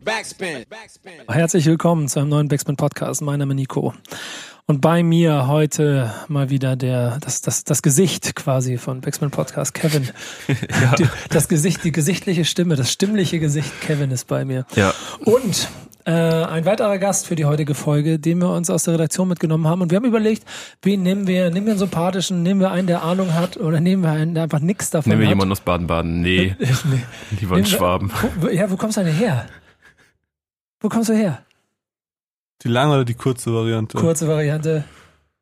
Backspin. Herzlich willkommen zu einem neuen Backspin Podcast. Mein Name ist Nico. Und bei mir heute mal wieder der, das, das, das Gesicht quasi von Backspin Podcast, Kevin. ja. Die, das Gesicht, die gesichtliche Stimme, das stimmliche Gesicht Kevin ist bei mir. Ja. Und äh, ein weiterer Gast für die heutige Folge, den wir uns aus der Redaktion mitgenommen haben. Und wir haben überlegt, wen nehmen wir? Nehmen wir einen sympathischen, nehmen wir einen, der Ahnung hat, oder nehmen wir einen, der einfach nichts davon hat? Nehmen wir jemanden aus Baden-Baden? Nee. nee. Lieber einen Schwaben. Wo, ja, wo kommst du denn her? Wo kommst du her? Die lange oder die kurze Variante? Kurze Variante.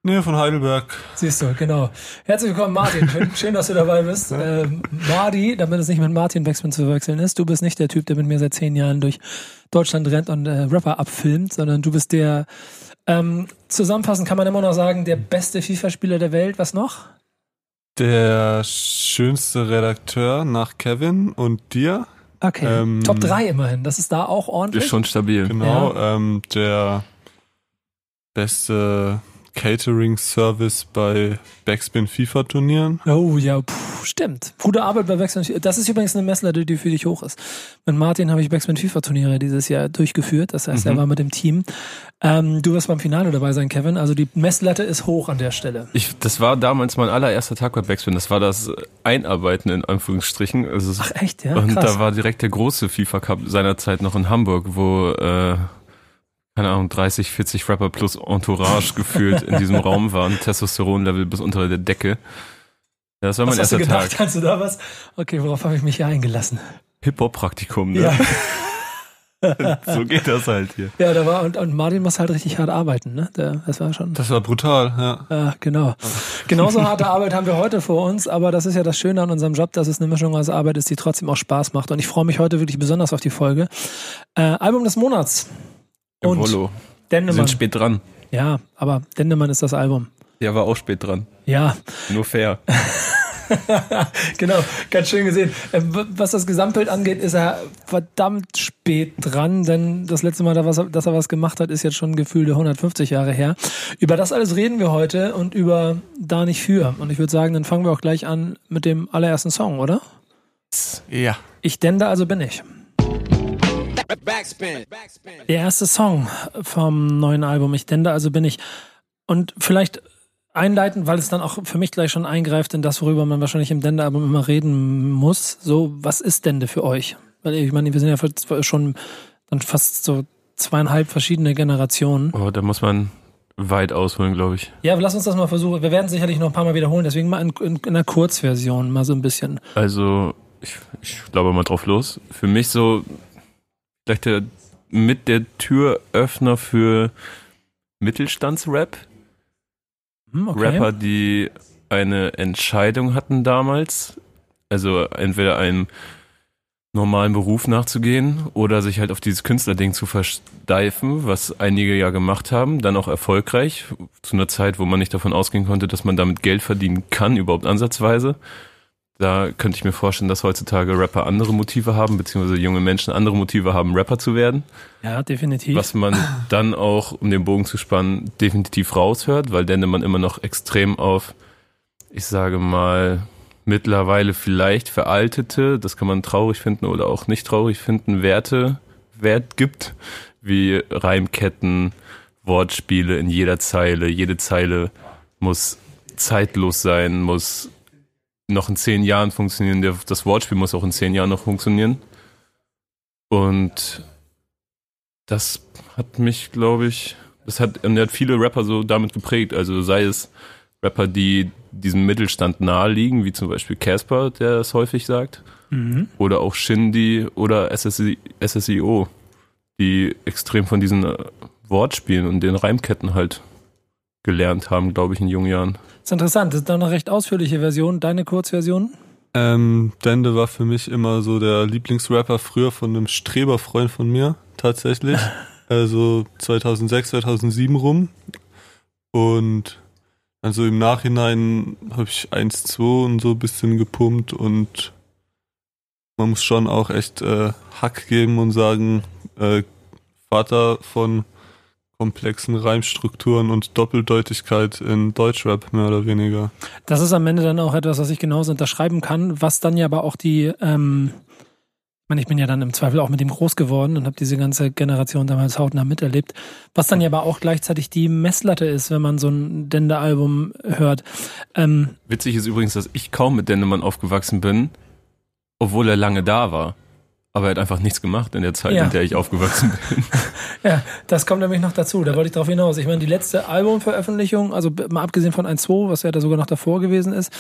Nee, von Heidelberg. Siehst du, genau. Herzlich willkommen, Martin. Schön, schön dass du dabei bist. Ja. Ähm, Mardi, damit es nicht mit Martin Wexman zu verwechseln ist, du bist nicht der Typ, der mit mir seit zehn Jahren durch Deutschland rennt und äh, Rapper abfilmt, sondern du bist der, ähm, zusammenfassend kann man immer noch sagen, der beste FIFA-Spieler der Welt. Was noch? Der schönste Redakteur nach Kevin und dir. Okay. Ähm, Top 3 immerhin. Das ist da auch ordentlich. Ist schon stabil. Genau. Ja. Ähm, der beste Catering-Service bei Backspin FIFA-Turnieren. Oh ja, puh, stimmt. Gute Arbeit bei Backspin FIFA. Das ist übrigens eine Messlatte, die für dich hoch ist. Mit Martin habe ich Backspin FIFA-Turniere dieses Jahr durchgeführt. Das heißt, mhm. er war mit dem Team. Ähm, du wirst beim Finale dabei sein, Kevin. Also die Messlatte ist hoch an der Stelle. Ich, das war damals mein allererster Tag bei Backspin. Das war das Einarbeiten in Anführungsstrichen. Also Ach echt, ja? Und Krass. da war direkt der große FIFA Cup seinerzeit noch in Hamburg, wo äh, keine Ahnung, 30, 40 Rapper plus Entourage gefühlt in diesem Raum waren. Testosteronlevel bis unter der Decke. Ja, das war mein was erster hast du gedacht? Tag. Kannst du da was? Okay, worauf habe ich mich hier eingelassen? Hip-Hop-Praktikum, ne? Ja. so geht das halt hier. Ja, da war, und, und Martin muss halt richtig hart arbeiten, ne? Der, das war schon. Das war brutal, ja. Ja, genau. Genauso harte Arbeit haben wir heute vor uns, aber das ist ja das Schöne an unserem Job, dass es eine Mischung aus Arbeit ist, die trotzdem auch Spaß macht. Und ich freue mich heute wirklich besonders auf die Folge. Äh, Album des Monats. Und Volo. Dennemann. Wir sind spät dran. Ja, aber Dennemann ist das Album. Der war auch spät dran. Ja. Nur fair. genau, ganz schön gesehen. Äh, was das Gesamtbild angeht, ist er verdammt spät dran, denn das letzte Mal, dass er was gemacht hat, ist jetzt schon gefühlte 150 Jahre her. Über das alles reden wir heute und über Da nicht für. Und ich würde sagen, dann fangen wir auch gleich an mit dem allerersten Song, oder? Ja. Ich denn da also bin ich. Der erste Song vom neuen Album, ich denn da also bin ich. Und vielleicht einleitend, weil es dann auch für mich gleich schon eingreift in das, worüber man wahrscheinlich im Dende-Album immer reden muss. So, was ist Dende für euch? Weil ich meine, wir sind ja schon dann fast so zweieinhalb verschiedene Generationen. Oh, da muss man weit ausholen, glaube ich. Ja, lass uns das mal versuchen. Wir werden sicherlich noch ein paar Mal wiederholen, deswegen mal in, in, in einer Kurzversion mal so ein bisschen. Also, ich, ich glaube mal drauf los. Für mich so vielleicht der, mit der Türöffner für Mittelstandsrap. Hm, okay. Rapper, die eine Entscheidung hatten damals, also entweder einem normalen Beruf nachzugehen oder sich halt auf dieses Künstlerding zu versteifen, was einige ja gemacht haben, dann auch erfolgreich, zu einer Zeit, wo man nicht davon ausgehen konnte, dass man damit Geld verdienen kann, überhaupt ansatzweise. Da könnte ich mir vorstellen, dass heutzutage Rapper andere Motive haben, beziehungsweise junge Menschen andere Motive haben, Rapper zu werden. Ja, definitiv. Was man dann auch, um den Bogen zu spannen, definitiv raushört, weil dann man immer noch extrem auf, ich sage mal, mittlerweile vielleicht veraltete, das kann man traurig finden oder auch nicht traurig finden, Werte, Wert gibt, wie Reimketten, Wortspiele in jeder Zeile. Jede Zeile muss zeitlos sein, muss noch in zehn Jahren funktionieren. Das Wortspiel muss auch in zehn Jahren noch funktionieren. Und das hat mich, glaube ich, das hat, und hat viele Rapper so damit geprägt. Also sei es Rapper, die diesem Mittelstand naheliegen, wie zum Beispiel Casper, der es häufig sagt, mhm. oder auch Shindy oder SSI, SSIO, die extrem von diesen äh, Wortspielen und den Reimketten halt gelernt haben, glaube ich, in jungen Jahren. Das ist interessant. Das ist dann eine recht ausführliche Version. Deine Kurzversion? Ähm, Dende war für mich immer so der Lieblingsrapper früher von einem Streberfreund von mir, tatsächlich. also 2006, 2007 rum. Und also im Nachhinein habe ich 1-2 und so ein bisschen gepumpt und man muss schon auch echt äh, Hack geben und sagen, äh, Vater von komplexen Reimstrukturen und Doppeldeutigkeit in Deutschrap mehr oder weniger. Das ist am Ende dann auch etwas, was ich genauso unterschreiben kann, was dann ja aber auch die ähm, meine, ich bin ja dann im Zweifel auch mit ihm groß geworden und habe diese ganze Generation damals hautnah miterlebt. Was dann ja aber auch gleichzeitig die Messlatte ist, wenn man so ein Dende-Album hört. Ähm, Witzig ist übrigens, dass ich kaum mit Dendemann aufgewachsen bin, obwohl er lange da war. Aber er hat einfach nichts gemacht in der Zeit, ja. in der ich aufgewachsen bin. ja, das kommt nämlich noch dazu. Da wollte ich drauf hinaus. Ich meine, die letzte Albumveröffentlichung, also mal abgesehen von 1.2, was ja da sogar noch davor gewesen ist,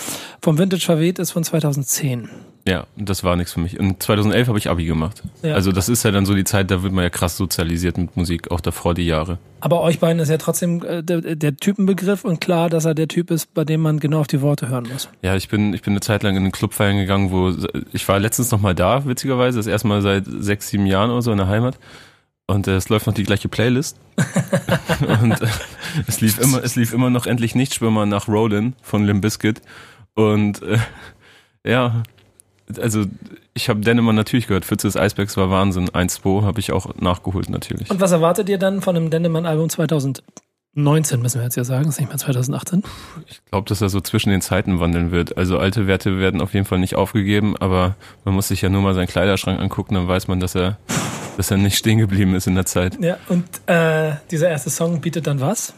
vom Vintage Verweht ist von 2010. Ja, das war nichts für mich. Und 2011 habe ich Abi gemacht. Ja. Also das ist ja dann so die Zeit, da wird man ja krass sozialisiert mit Musik, auch davor die Jahre. Aber euch beiden ist ja trotzdem äh, der, der, Typenbegriff und klar, dass er der Typ ist, bei dem man genau auf die Worte hören muss. Ja, ich bin, ich bin eine Zeit lang in einen Club feiern gegangen, wo ich war letztens noch mal da, witzigerweise, das erste Mal seit sechs, sieben Jahren oder so in der Heimat. Und äh, es läuft noch die gleiche Playlist. und äh, es lief immer, es lief immer noch endlich nicht Schwimmer nach Rollin von Limp Bizkit. Und äh, ja, also ich habe Dennemann natürlich gehört. Fitze des Eisbergs war Wahnsinn. 1-2 habe ich auch nachgeholt natürlich. Und was erwartet ihr dann von einem Dennemann-Album 2019, müssen wir jetzt ja sagen, ist nicht mehr 2018? Ich glaube, dass er so zwischen den Zeiten wandeln wird. Also alte Werte werden auf jeden Fall nicht aufgegeben, aber man muss sich ja nur mal seinen Kleiderschrank angucken, dann weiß man, dass er, dass er nicht stehen geblieben ist in der Zeit. Ja, und äh, dieser erste Song bietet dann was?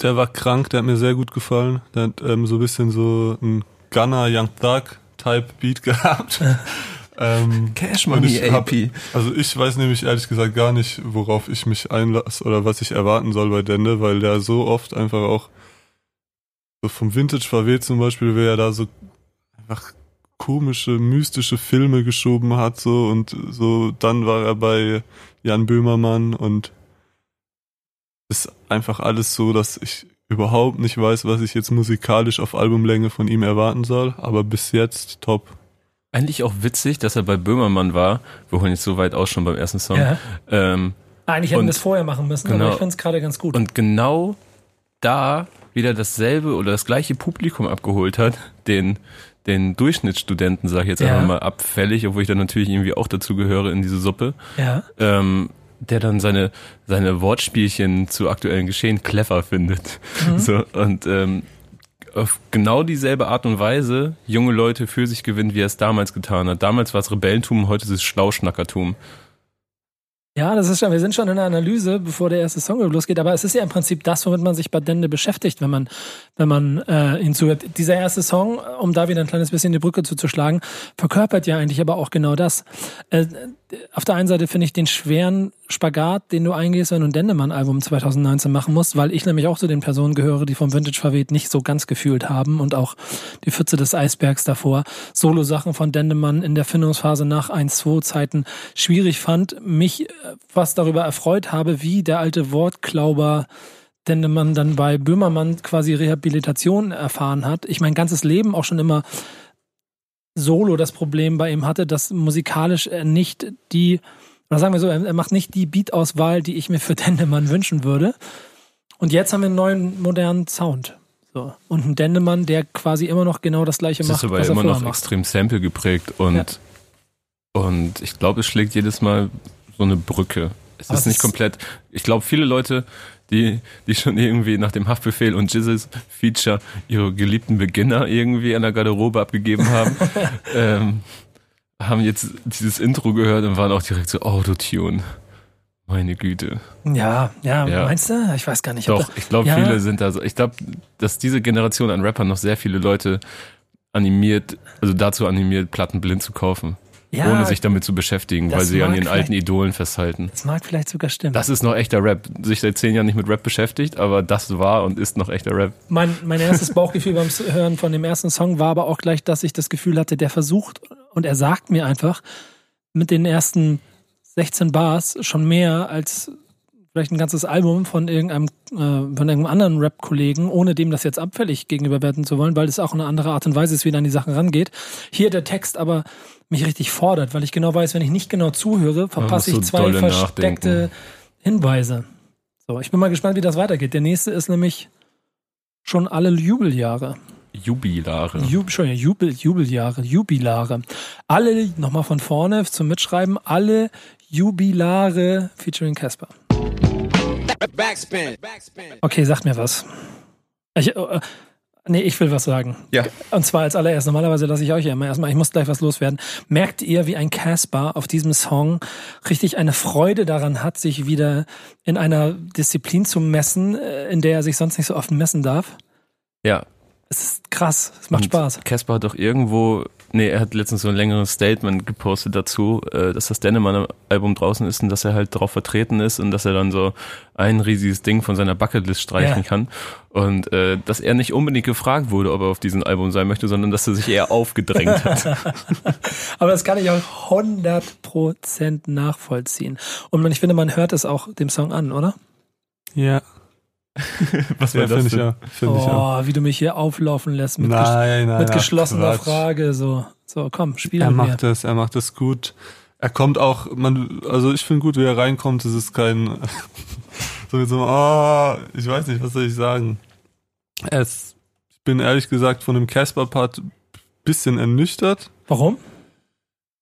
Der war krank, der hat mir sehr gut gefallen. Der hat ähm, so ein bisschen so ein Gunner Young Thug Type Beat gehabt. ähm, Cash Money AP. Also ich weiß nämlich ehrlich gesagt gar nicht, worauf ich mich einlasse oder was ich erwarten soll bei Dende, weil der so oft einfach auch so vom Vintage VW zum Beispiel, wer ja da so einfach komische, mystische Filme geschoben hat, so und so, dann war er bei Jan Böhmermann und ist einfach alles so, dass ich überhaupt nicht weiß, was ich jetzt musikalisch auf Albumlänge von ihm erwarten soll, aber bis jetzt top. Eigentlich auch witzig, dass er bei Böhmermann war. Wir holen jetzt so weit aus schon beim ersten Song. Ja. Ähm, Eigentlich hätten wir es vorher machen müssen, genau, aber ich finde es gerade ganz gut. Und genau da wieder dasselbe oder das gleiche Publikum abgeholt hat, den, den Durchschnittsstudenten, sage ich jetzt ja. einfach mal abfällig, obwohl ich dann natürlich irgendwie auch dazu gehöre in diese Suppe. Ja. Ähm, der dann seine, seine Wortspielchen zu aktuellen Geschehen clever findet. Mhm. So, und ähm, auf genau dieselbe Art und Weise junge Leute für sich gewinnt, wie er es damals getan hat. Damals war es Rebellentum, heute ist es Schlauschnackertum. Ja, das ist schon, wir sind schon in der Analyse, bevor der erste Song losgeht, aber es ist ja im Prinzip das, womit man sich bei Dende beschäftigt, wenn man, wenn man äh, ihn zuhört. Dieser erste Song, um da wieder ein kleines bisschen die Brücke zuzuschlagen, verkörpert ja eigentlich aber auch genau das. Äh, auf der einen Seite finde ich den schweren Spagat, den du eingehst, wenn du ein Dendemann-Album 2019 machen musst, weil ich nämlich auch zu den Personen gehöre, die vom Vintage Verweht nicht so ganz gefühlt haben und auch die Pfütze des Eisbergs davor. Solo-Sachen von Dendemann in der Findungsphase nach 1-2-Zeiten schwierig fand, mich fast darüber erfreut habe, wie der alte Wortklauber Dendemann dann bei Böhmermann quasi Rehabilitation erfahren hat. Ich mein ganzes Leben auch schon immer Solo das Problem bei ihm hatte, dass musikalisch er nicht die, oder sagen wir so, er macht nicht die Beat-Auswahl, die ich mir für Dendemann wünschen würde. Und jetzt haben wir einen neuen modernen Sound. So. Und einen Dendemann, der quasi immer noch genau das gleiche das macht. Ist aber immer noch macht. extrem Sample geprägt und, ja. und ich glaube, es schlägt jedes Mal so eine Brücke. Es aber ist nicht komplett. Ich glaube, viele Leute die, die schon irgendwie nach dem Haftbefehl und Jizzes Feature ihre geliebten Beginner irgendwie an der Garderobe abgegeben haben, ähm, haben jetzt dieses Intro gehört und waren auch direkt so Autotune. Meine Güte. Ja, ja, ja, meinst du? Ich weiß gar nicht. Doch, ich glaube, ja. viele sind da so. Ich glaube, dass diese Generation an Rappern noch sehr viele Leute animiert, also dazu animiert, Platten blind zu kaufen ja, ohne sich damit zu beschäftigen, weil sie an ihren alten Idolen festhalten. Das mag vielleicht sogar stimmen. Das ist noch echter Rap. Sich seit zehn Jahren nicht mit Rap beschäftigt, aber das war und ist noch echter Rap. Mein, mein erstes Bauchgefühl beim Hören von dem ersten Song war aber auch gleich, dass ich das Gefühl hatte, der versucht und er sagt mir einfach mit den ersten 16 Bars schon mehr als vielleicht ein ganzes Album von irgendeinem, äh, von irgendeinem anderen Rap-Kollegen, ohne dem das jetzt abfällig gegenüberwerten zu wollen, weil es auch eine andere Art und Weise ist, wie er an die Sachen rangeht. Hier der Text aber mich richtig fordert, weil ich genau weiß, wenn ich nicht genau zuhöre, verpasse ich zwei versteckte nachdenken. Hinweise. So, ich bin mal gespannt, wie das weitergeht. Der nächste ist nämlich schon alle Jubeljahre. Jubilare. Jub, schon, Jubel, Jubeljahre, Jubilare. Alle, nochmal von vorne zum Mitschreiben, alle Jubilare featuring Casper. Okay, sagt mir was. Ich, äh, Nee, ich will was sagen. Ja. Und zwar als allererst. Normalerweise lasse ich euch ja immer erstmal. Ich muss gleich was loswerden. Merkt ihr, wie ein Casper auf diesem Song richtig eine Freude daran hat, sich wieder in einer Disziplin zu messen, äh, in der er sich sonst nicht so oft messen darf? Ja. Es ist krass. Es macht Und Spaß. Casper hat doch irgendwo, nee, er hat letztens so ein längeres Statement gepostet dazu, äh, dass das Dennemann-Album draußen ist und dass er halt darauf vertreten ist und dass er dann so ein riesiges Ding von seiner Bucketlist streichen Ja. kann. Und äh, dass er nicht unbedingt gefragt wurde, ob er auf diesem Album sein möchte, sondern dass er sich eher aufgedrängt hat. Aber das kann ich auch 100% nachvollziehen. Und ich finde, man hört es auch dem Song an, oder? Ja, Was ja finde ich ja. Find ich ja. Oh, wie du mich hier auflaufen lässt mit, Nein, nein, mit geschlossener Quatsch. Frage. So, so komm, spiel Er mit mir. macht das, er macht das gut. Er kommt auch, man, also ich finde gut, wie er reinkommt. Es ist kein, so mit so, oh, ich weiß nicht, was soll ich sagen. Er ist, ich bin ehrlich gesagt von dem Casper-Part bisschen ernüchtert. Warum?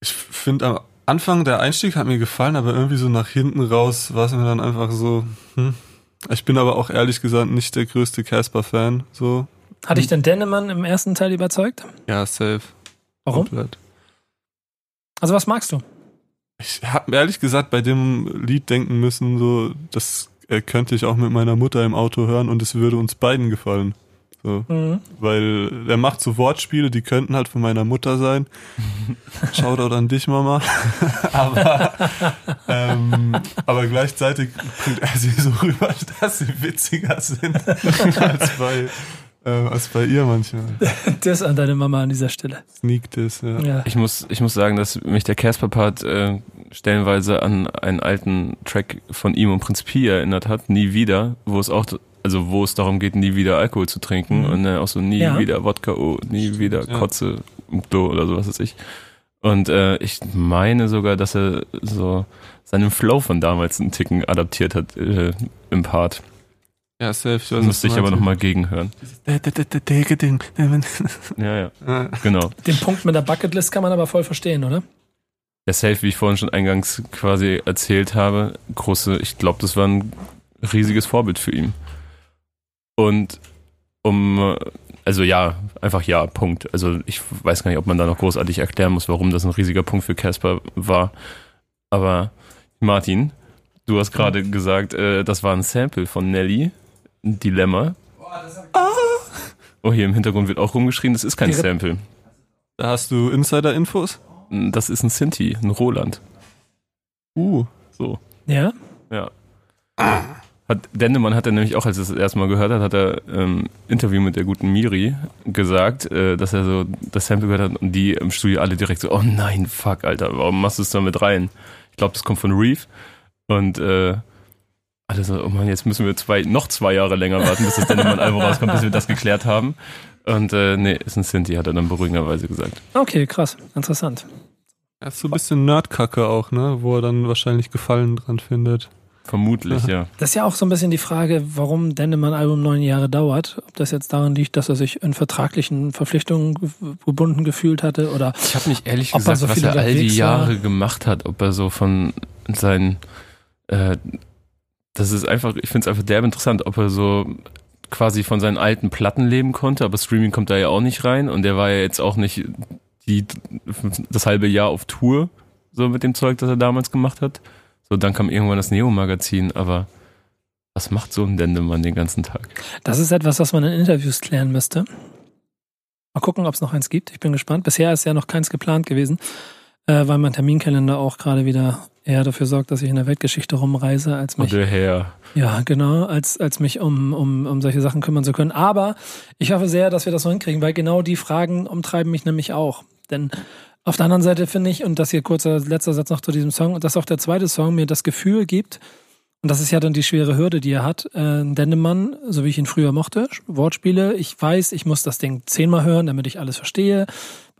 Ich finde am Anfang der Einstieg hat mir gefallen, aber irgendwie so nach hinten raus war es mir dann einfach so, hm. Ich bin aber auch ehrlich gesagt nicht der größte Casper-Fan, so. Hat dich denn Dennemann im ersten Teil überzeugt? Ja, safe. Warum? Komplett. Also was magst du? Ich habe ehrlich gesagt bei dem Lied denken müssen, so, das äh, könnte ich auch mit meiner Mutter im Auto hören und es würde uns beiden gefallen. So, Mhm. weil er macht so Wortspiele, die könnten halt von meiner Mutter sein. Shoutout an dich, Mama. aber, ähm, aber gleichzeitig bringt er sie so rüber, dass sie witziger sind als bei, äh, als bei ihr manchmal. Das an deine Mama an dieser Stelle. Sneakt es, ja. Ja. Ich muss, ich muss sagen, dass mich der Casper-Part äh, stellenweise an einen alten Track von ihm und Prinz Pi erinnert hat, Nie wieder, wo es auch, also wo es darum geht, nie wieder Alkohol zu trinken Mhm. und äh, auch so nie Ja. wieder Wodka, oh, nie wieder Ja. Kotze im Klo oder so, was weiß ich. Und äh, ich meine sogar, dass er so seinen Flow von damals einen Ticken adaptiert hat äh, im Part. Ja, safe. Ich weiß, müsste ich aber nochmal gegenhören. Ja, ja, Ja. genau. Den Punkt mit der Bucketlist kann man aber voll verstehen, oder? Der Safe, wie ich vorhin schon eingangs quasi erzählt habe, große, ich glaube, das war ein riesiges Vorbild für ihn. Und um, äh, also ja, einfach ja, Punkt. Also ich weiß gar nicht, ob man da noch großartig erklären muss, warum das ein riesiger Punkt für Casper war. Aber Martin, du hast gerade gesagt, äh, das war ein Sample von Nelly, ein Dilemma. Oh, hier im Hintergrund wird auch rumgeschrien, das ist kein Die Re- Sample. Da hast du Insider-Infos? Das ist ein Sinti, ein Roland. Uh. So. Ja. Ja. Hat, Dendemann hat er nämlich auch, als er das erste Mal gehört hat, hat er ähm, Interview mit der guten Miri gesagt, äh, dass er so das Sample gehört hat und die im Studio alle direkt so, oh nein, fuck, Alter, warum machst du es da mit rein? Ich glaube, das kommt von Reef. Und äh, alle so, oh Mann, jetzt müssen wir zwei, noch zwei Jahre länger warten, bis das Dendemann-Album rauskommt, bis wir das geklärt haben. Und äh, nee, ist ein Sinti, hat er dann beruhigenderweise gesagt. Okay, krass. Interessant. Er ist so ein bisschen Nerdkacke auch, ne? Wo er dann wahrscheinlich Gefallen dran findet. Vermutlich, ja. Das ist ja auch so ein bisschen die Frage, warum Dennemann-Album neun Jahre dauert. Ob das jetzt daran liegt, dass er sich in vertraglichen Verpflichtungen ge- gebunden gefühlt hatte oder Ich habe mich ehrlich gesagt, so was er all die unterwegs war. Jahre gemacht hat, ob er so von seinen, äh, das ist einfach, ich finde es einfach derb interessant, ob er so quasi von seinen alten Platten leben konnte, aber Streaming kommt da ja auch nicht rein und der war ja jetzt auch nicht die, das halbe Jahr auf Tour, so mit dem Zeug, das er damals gemacht hat. So, dann kam irgendwann das Neo-Magazin, aber was macht so ein Dendemann den ganzen Tag? Das ist etwas, was man in Interviews klären müsste. Mal gucken, ob es noch eins gibt. Ich bin gespannt. Bisher ist ja noch keins geplant gewesen, äh, weil mein Terminkalender auch gerade wieder eher dafür sorgt, dass ich in der Weltgeschichte rumreise, als mich, Und der Herr. ja, genau, als, als mich um, um, um solche Sachen kümmern zu können. Aber ich hoffe sehr, dass wir das noch hinkriegen, weil genau die Fragen umtreiben mich nämlich auch. Denn auf der anderen Seite finde ich, und das hier kurzer letzter Satz noch zu diesem Song, dass auch der zweite Song mir das Gefühl gibt, und das ist ja dann die schwere Hürde, die er hat, äh, Dendemann, so wie ich ihn früher mochte, Wortspiele, ich weiß, ich muss das Ding zehnmal hören, damit ich alles verstehe.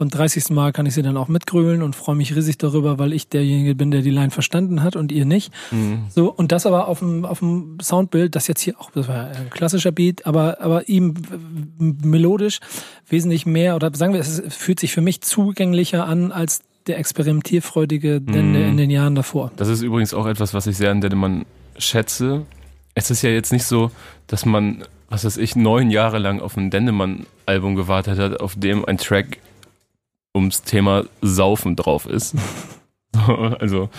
Beim 30. Mal kann ich sie dann auch mitgrölen und freue mich riesig darüber, weil ich derjenige bin, der die Line verstanden hat und ihr nicht. Mhm. So, und das aber auf dem, auf dem Soundbild, das jetzt hier auch, das war ein klassischer Beat, aber, aber ihm melodisch wesentlich mehr, oder sagen wir, es fühlt sich für mich zugänglicher an als der experimentierfreudige Dende Mhm. in den Jahren davor. Das ist übrigens auch etwas, was ich sehr an Dendemann schätze. Es ist ja jetzt nicht so, dass man was weiß ich, neun Jahre lang auf ein Dendemann-Album gewartet hat, auf dem ein Track ums Thema Saufen drauf ist. Also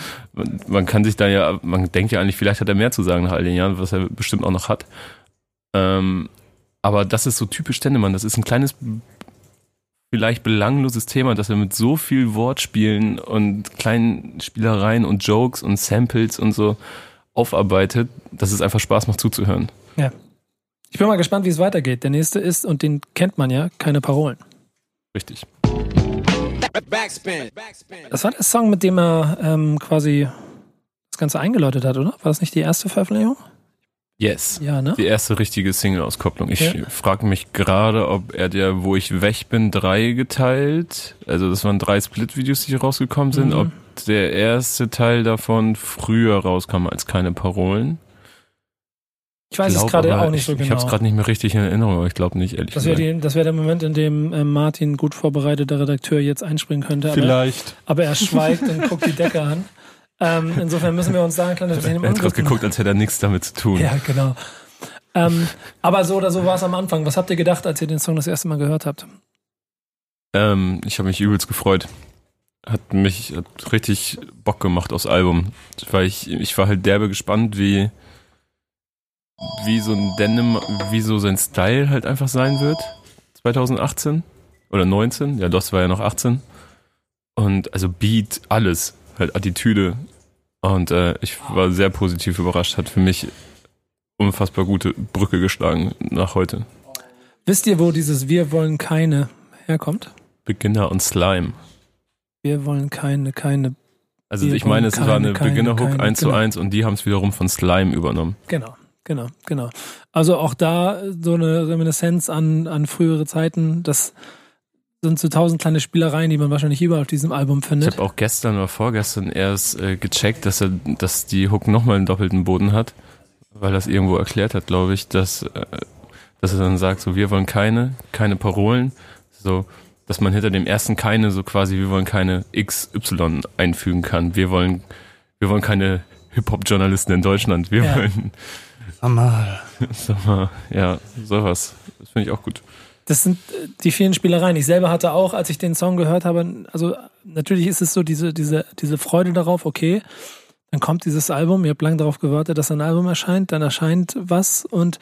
man kann sich da ja, man denkt ja eigentlich, vielleicht hat er mehr zu sagen nach all den Jahren, was er bestimmt auch noch hat. Ähm, aber das ist so typisch Dendemann. Das ist ein kleines, vielleicht belangloses Thema, dass er mit so viel Wortspielen und kleinen Spielereien und Jokes und Samples und so aufarbeitet, dass es einfach Spaß macht zuzuhören. Ja. Ich bin mal gespannt, wie es weitergeht. Der nächste ist, und den kennt man ja, keine Parolen. Richtig. Das war der Song, mit dem er ähm, quasi das Ganze eingeläutet hat, oder? War das nicht die erste Veröffentlichung? Yes. Ja, ne? Die erste richtige Single-Auskopplung. Ich Ja. frage mich gerade, ob er der, wo ich weg bin, drei geteilt. Also das waren drei Split-Videos, die rausgekommen sind. Mhm. Ob der erste Teil davon früher rauskam als keine Parolen. Ich weiß es Glaub gerade aber, auch nicht ich, so genau. Ich habe es gerade nicht mehr richtig in Erinnerung, aber ich glaube nicht, ehrlich das wäre gesagt. die- das wäre der Moment, in dem ähm, Martin, gut vorbereiteter Redakteur, jetzt einspringen könnte. Aber, Vielleicht. aber er schweigt und guckt die Decke an. Ähm, insofern müssen wir uns da ein kleines bisschen Er hat gerade geguckt, als hätte er nichts damit zu tun. Ja, genau. Ähm, aber so oder so war es am Anfang. Was habt ihr gedacht, als ihr den Song das erste Mal gehört habt? Ähm, ich habe mich übelst gefreut. Hat mich hat richtig Bock gemacht aufs Album. Weil ich, ich war halt derbe gespannt, wie, wie so ein Denim, wie so sein Style halt einfach sein wird. 2018 oder 19, ja, das war ja noch 18. Und also Beat, alles, halt Attitüde. Und äh, ich war sehr positiv überrascht, hat für mich unfassbar gute Brücke geschlagen nach heute. Wisst ihr, wo dieses Wir wollen keine herkommt? Beginner und Slime. Wir wollen keine, keine. Also ich meine, es wollen war keine, eine keine, Beginner-Hook keine, 1 zu genau. 1 und die haben es wiederum von Slime übernommen. Genau, genau, genau. Also auch da so eine Reminiszenz an, an frühere Zeiten. Das sind so tausend kleine Spielereien, die man wahrscheinlich überall auf diesem Album Ich findet. habe auch gestern oder vorgestern erst äh, gecheckt, dass er, dass die Hook nochmal einen doppelten Boden hat, weil das irgendwo erklärt hat, glaube ich, dass, äh, dass er dann sagt, so wir wollen keine, keine Parolen, so dass man hinter dem ersten keine so quasi wir wollen keine XY einfügen kann. Wir wollen, wir wollen keine Hip-Hop-Journalisten in Deutschland. Wir Ja. wollen, Amal. sag mal, ja, sowas. Das finde ich auch gut. Das sind äh, die vielen Spielereien. Ich selber hatte auch, als ich den Song gehört habe, also natürlich ist es so diese, diese, diese Freude darauf, okay, dann kommt dieses Album, ihr habt lange darauf gewartet, dass ein Album erscheint, dann erscheint was und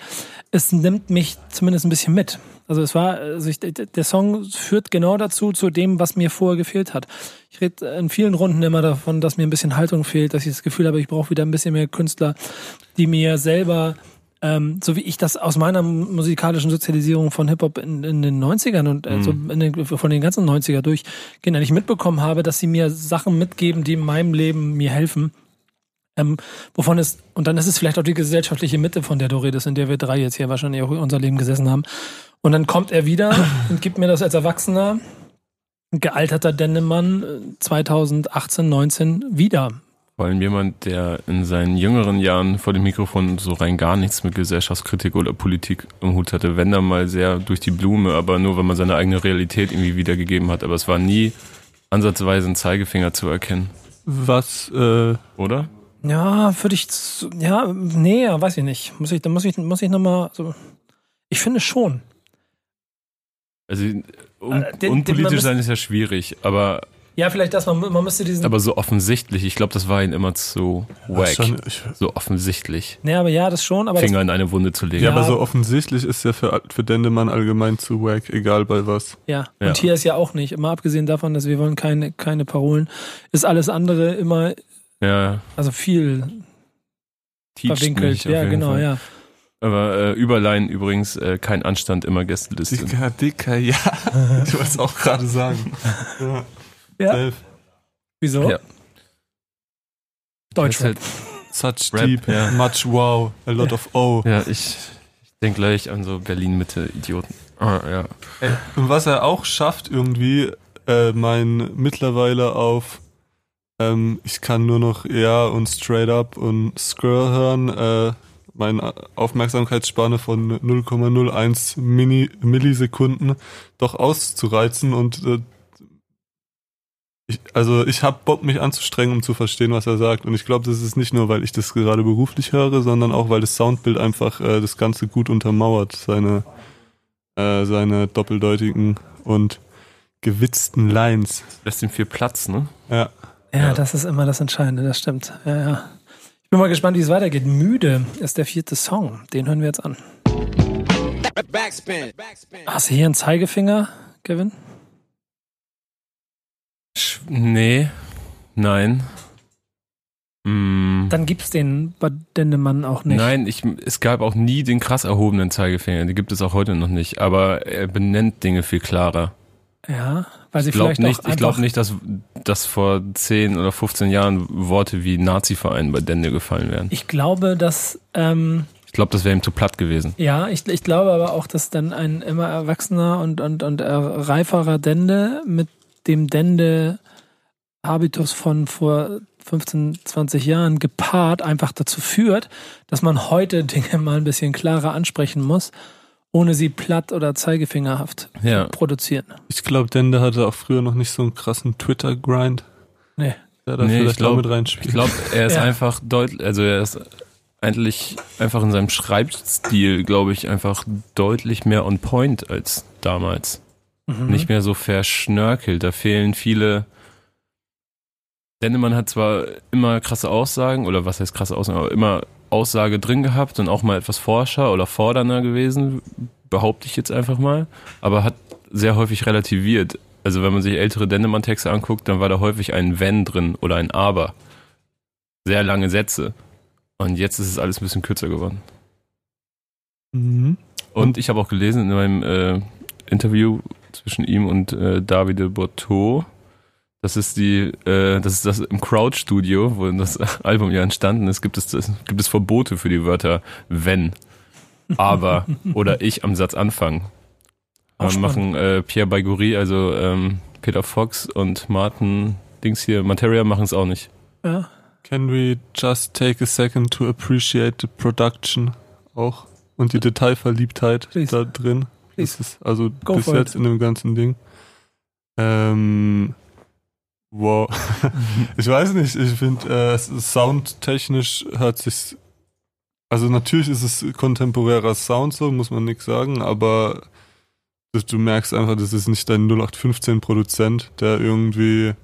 es nimmt mich zumindest ein bisschen mit. Also es war, also ich, der Song führt genau dazu, zu dem, was mir vorher gefehlt hat. Ich rede in vielen Runden immer davon, dass mir ein bisschen Haltung fehlt, dass ich das Gefühl habe, ich brauche wieder ein bisschen mehr Künstler, die mir selber ähm, so wie ich das aus meiner musikalischen Sozialisierung von Hip-Hop in, in den 90ern und äh, so in den, von den ganzen 90er durchgehen, eigentlich mitbekommen habe, dass sie mir Sachen mitgeben, die in meinem Leben mir helfen. Ähm, wovon es, und dann ist es vielleicht auch die gesellschaftliche Mitte, von der du redest, in der wir drei jetzt hier wahrscheinlich auch unser Leben gesessen haben. Und dann kommt er wieder und gibt mir das als Erwachsener, gealterter Dennemann, äh, 2018, 19 wieder. Vor allem jemand, der in seinen jüngeren Jahren vor dem Mikrofon so rein gar nichts mit Gesellschaftskritik oder Politik im Hut hatte. Wenn dann mal sehr durch die Blume, aber nur, wenn man seine eigene Realität irgendwie wiedergegeben hat. Aber es war nie ansatzweise ein Zeigefinger zu erkennen, Was, äh, oder? Ja, würde ich, ja, nee, ja, weiß ich nicht. Muss ich, da muss ich, muss ich nochmal, so, ich finde schon. Also un Äh, den- den- unpolitisch müsste- sein ist ja schwierig, aber, Ja, vielleicht das, man, man müsste diesen, aber so offensichtlich. Ich glaube, das war ihm immer zu wack. schon, ich, So offensichtlich. nee, aber ja, das schon, aber das, Finger in eine Wunde zu legen. ja, Ja. aber so offensichtlich ist ja für, für Dendemann allgemein zu wack, egal bei was. ja. Ja. Und hier ist ja auch nicht, immer abgesehen davon, dass wir wollen keine, keine Parolen, ist alles andere immer, Ja, also viel teacht verwinkelt. nicht Ja, genau, Fall. ja. Aber äh, Überline übrigens äh, kein Anstand, immer Gästeliste. Dicker, dicker, ja. Ich wollte es auch gerade sagen. Ja. Ja. Safe. Wieso? Ja. Deutsch. Halt, Such Rap, deep, ja. much wow, a lot of O. ja, ich, ich denke gleich an so Berlin-Mitte-Idioten. Ah, ja. Ey, und was er auch schafft, irgendwie, äh, mein mittlerweile auf ähm, ich kann nur noch Ja und Straight Up und Skr hören, äh, meine Aufmerksamkeitsspanne von 0,01 Mini Millisekunden doch auszureizen und äh, ich, also ich habe Bock, mich anzustrengen, um zu verstehen, was er sagt. Und ich glaube, das ist nicht nur, weil ich das gerade beruflich höre, sondern auch, weil das Soundbild einfach äh, das Ganze gut untermauert, seine, äh, seine doppeldeutigen und gewitzten Lines. Lässt ihm viel Platz, ne? Ja. Ja, Ja. das ist immer das Entscheidende, das stimmt. Ja, ja. Ich bin mal gespannt, wie es weitergeht. Müde ist der vierte Song. Den hören wir jetzt an. Backspin. Hast du hier einen Zeigefinger, Kevin? Sch nee, nein. Mm, Dann gibt's den bei Dendemann auch nicht. Nein, ich, es gab auch nie den krass erhobenen Zeigefinger. Den gibt es auch heute noch nicht. Aber er benennt Dinge viel klarer. Ja, weil sie Ich glaube vielleicht nicht, ich glaub einfach- nicht dass, dass vor 10 oder 15 Jahren Worte wie Nazi-Verein bei Dende gefallen wären. Ich glaube, dass ähm, Ich glaube, das wäre ihm zu platt gewesen. Ja, ich, ich glaube aber auch, dass dann ein immer erwachsener und, und, und äh, reiferer Dende mit dem Dende-Habitus von vor 15, 20 Jahren gepaart einfach dazu führt, dass man heute Dinge mal ein bisschen klarer ansprechen muss, ohne sie platt oder zeigefingerhaft Ja. zu produzieren. Ich glaube, Dende hatte auch früher noch nicht so einen krassen Twitter-Grind, Nee. der da Nee, ich vielleicht glaub- auch mit reinspielt. Ich glaube, er ist Ja. einfach deutlich, also er ist eigentlich einfach in seinem Schreibstil, glaube ich, einfach deutlich mehr on point als damals. Mhm. Nicht mehr so verschnörkelt. Da fehlen viele. Dennemann hat zwar immer krasse Aussagen, oder was heißt krasse Aussagen, aber immer Aussage drin gehabt und auch mal etwas forscher oder fordernder gewesen, behaupte ich jetzt einfach mal, aber hat sehr häufig relativiert. Also wenn man sich ältere Dennemann-Texte anguckt, dann war da häufig ein Wenn drin oder ein Aber. Sehr lange Sätze. Und jetzt ist es alles ein bisschen kürzer geworden. Mhm. Und ich habe auch gelesen in meinem äh, Interview zwischen ihm und äh, Davide Borto, das ist die, äh, das ist das im Crowd Studio, wo das Album ja entstanden ist, gibt es, das, gibt es Verbote für die Wörter wenn, aber oder ich am Satz anfangen. Auch Ähm, machen äh, Pierre Baiguri, also ähm, Peter Fox und Martin Dings hier, Materia machen es auch nicht. Ja. Can we just take a second to appreciate the production auch und die Detailverliebtheit Please. da drin? Please. Das ist also Go bis jetzt it. in dem ganzen Ding. Ähm, wow. ich weiß nicht, ich finde, äh, soundtechnisch hört sich. Also natürlich ist es kontemporärer Sound, so muss man nichts sagen, aber du merkst einfach, das ist nicht dein 0815 Produzent, der irgendwie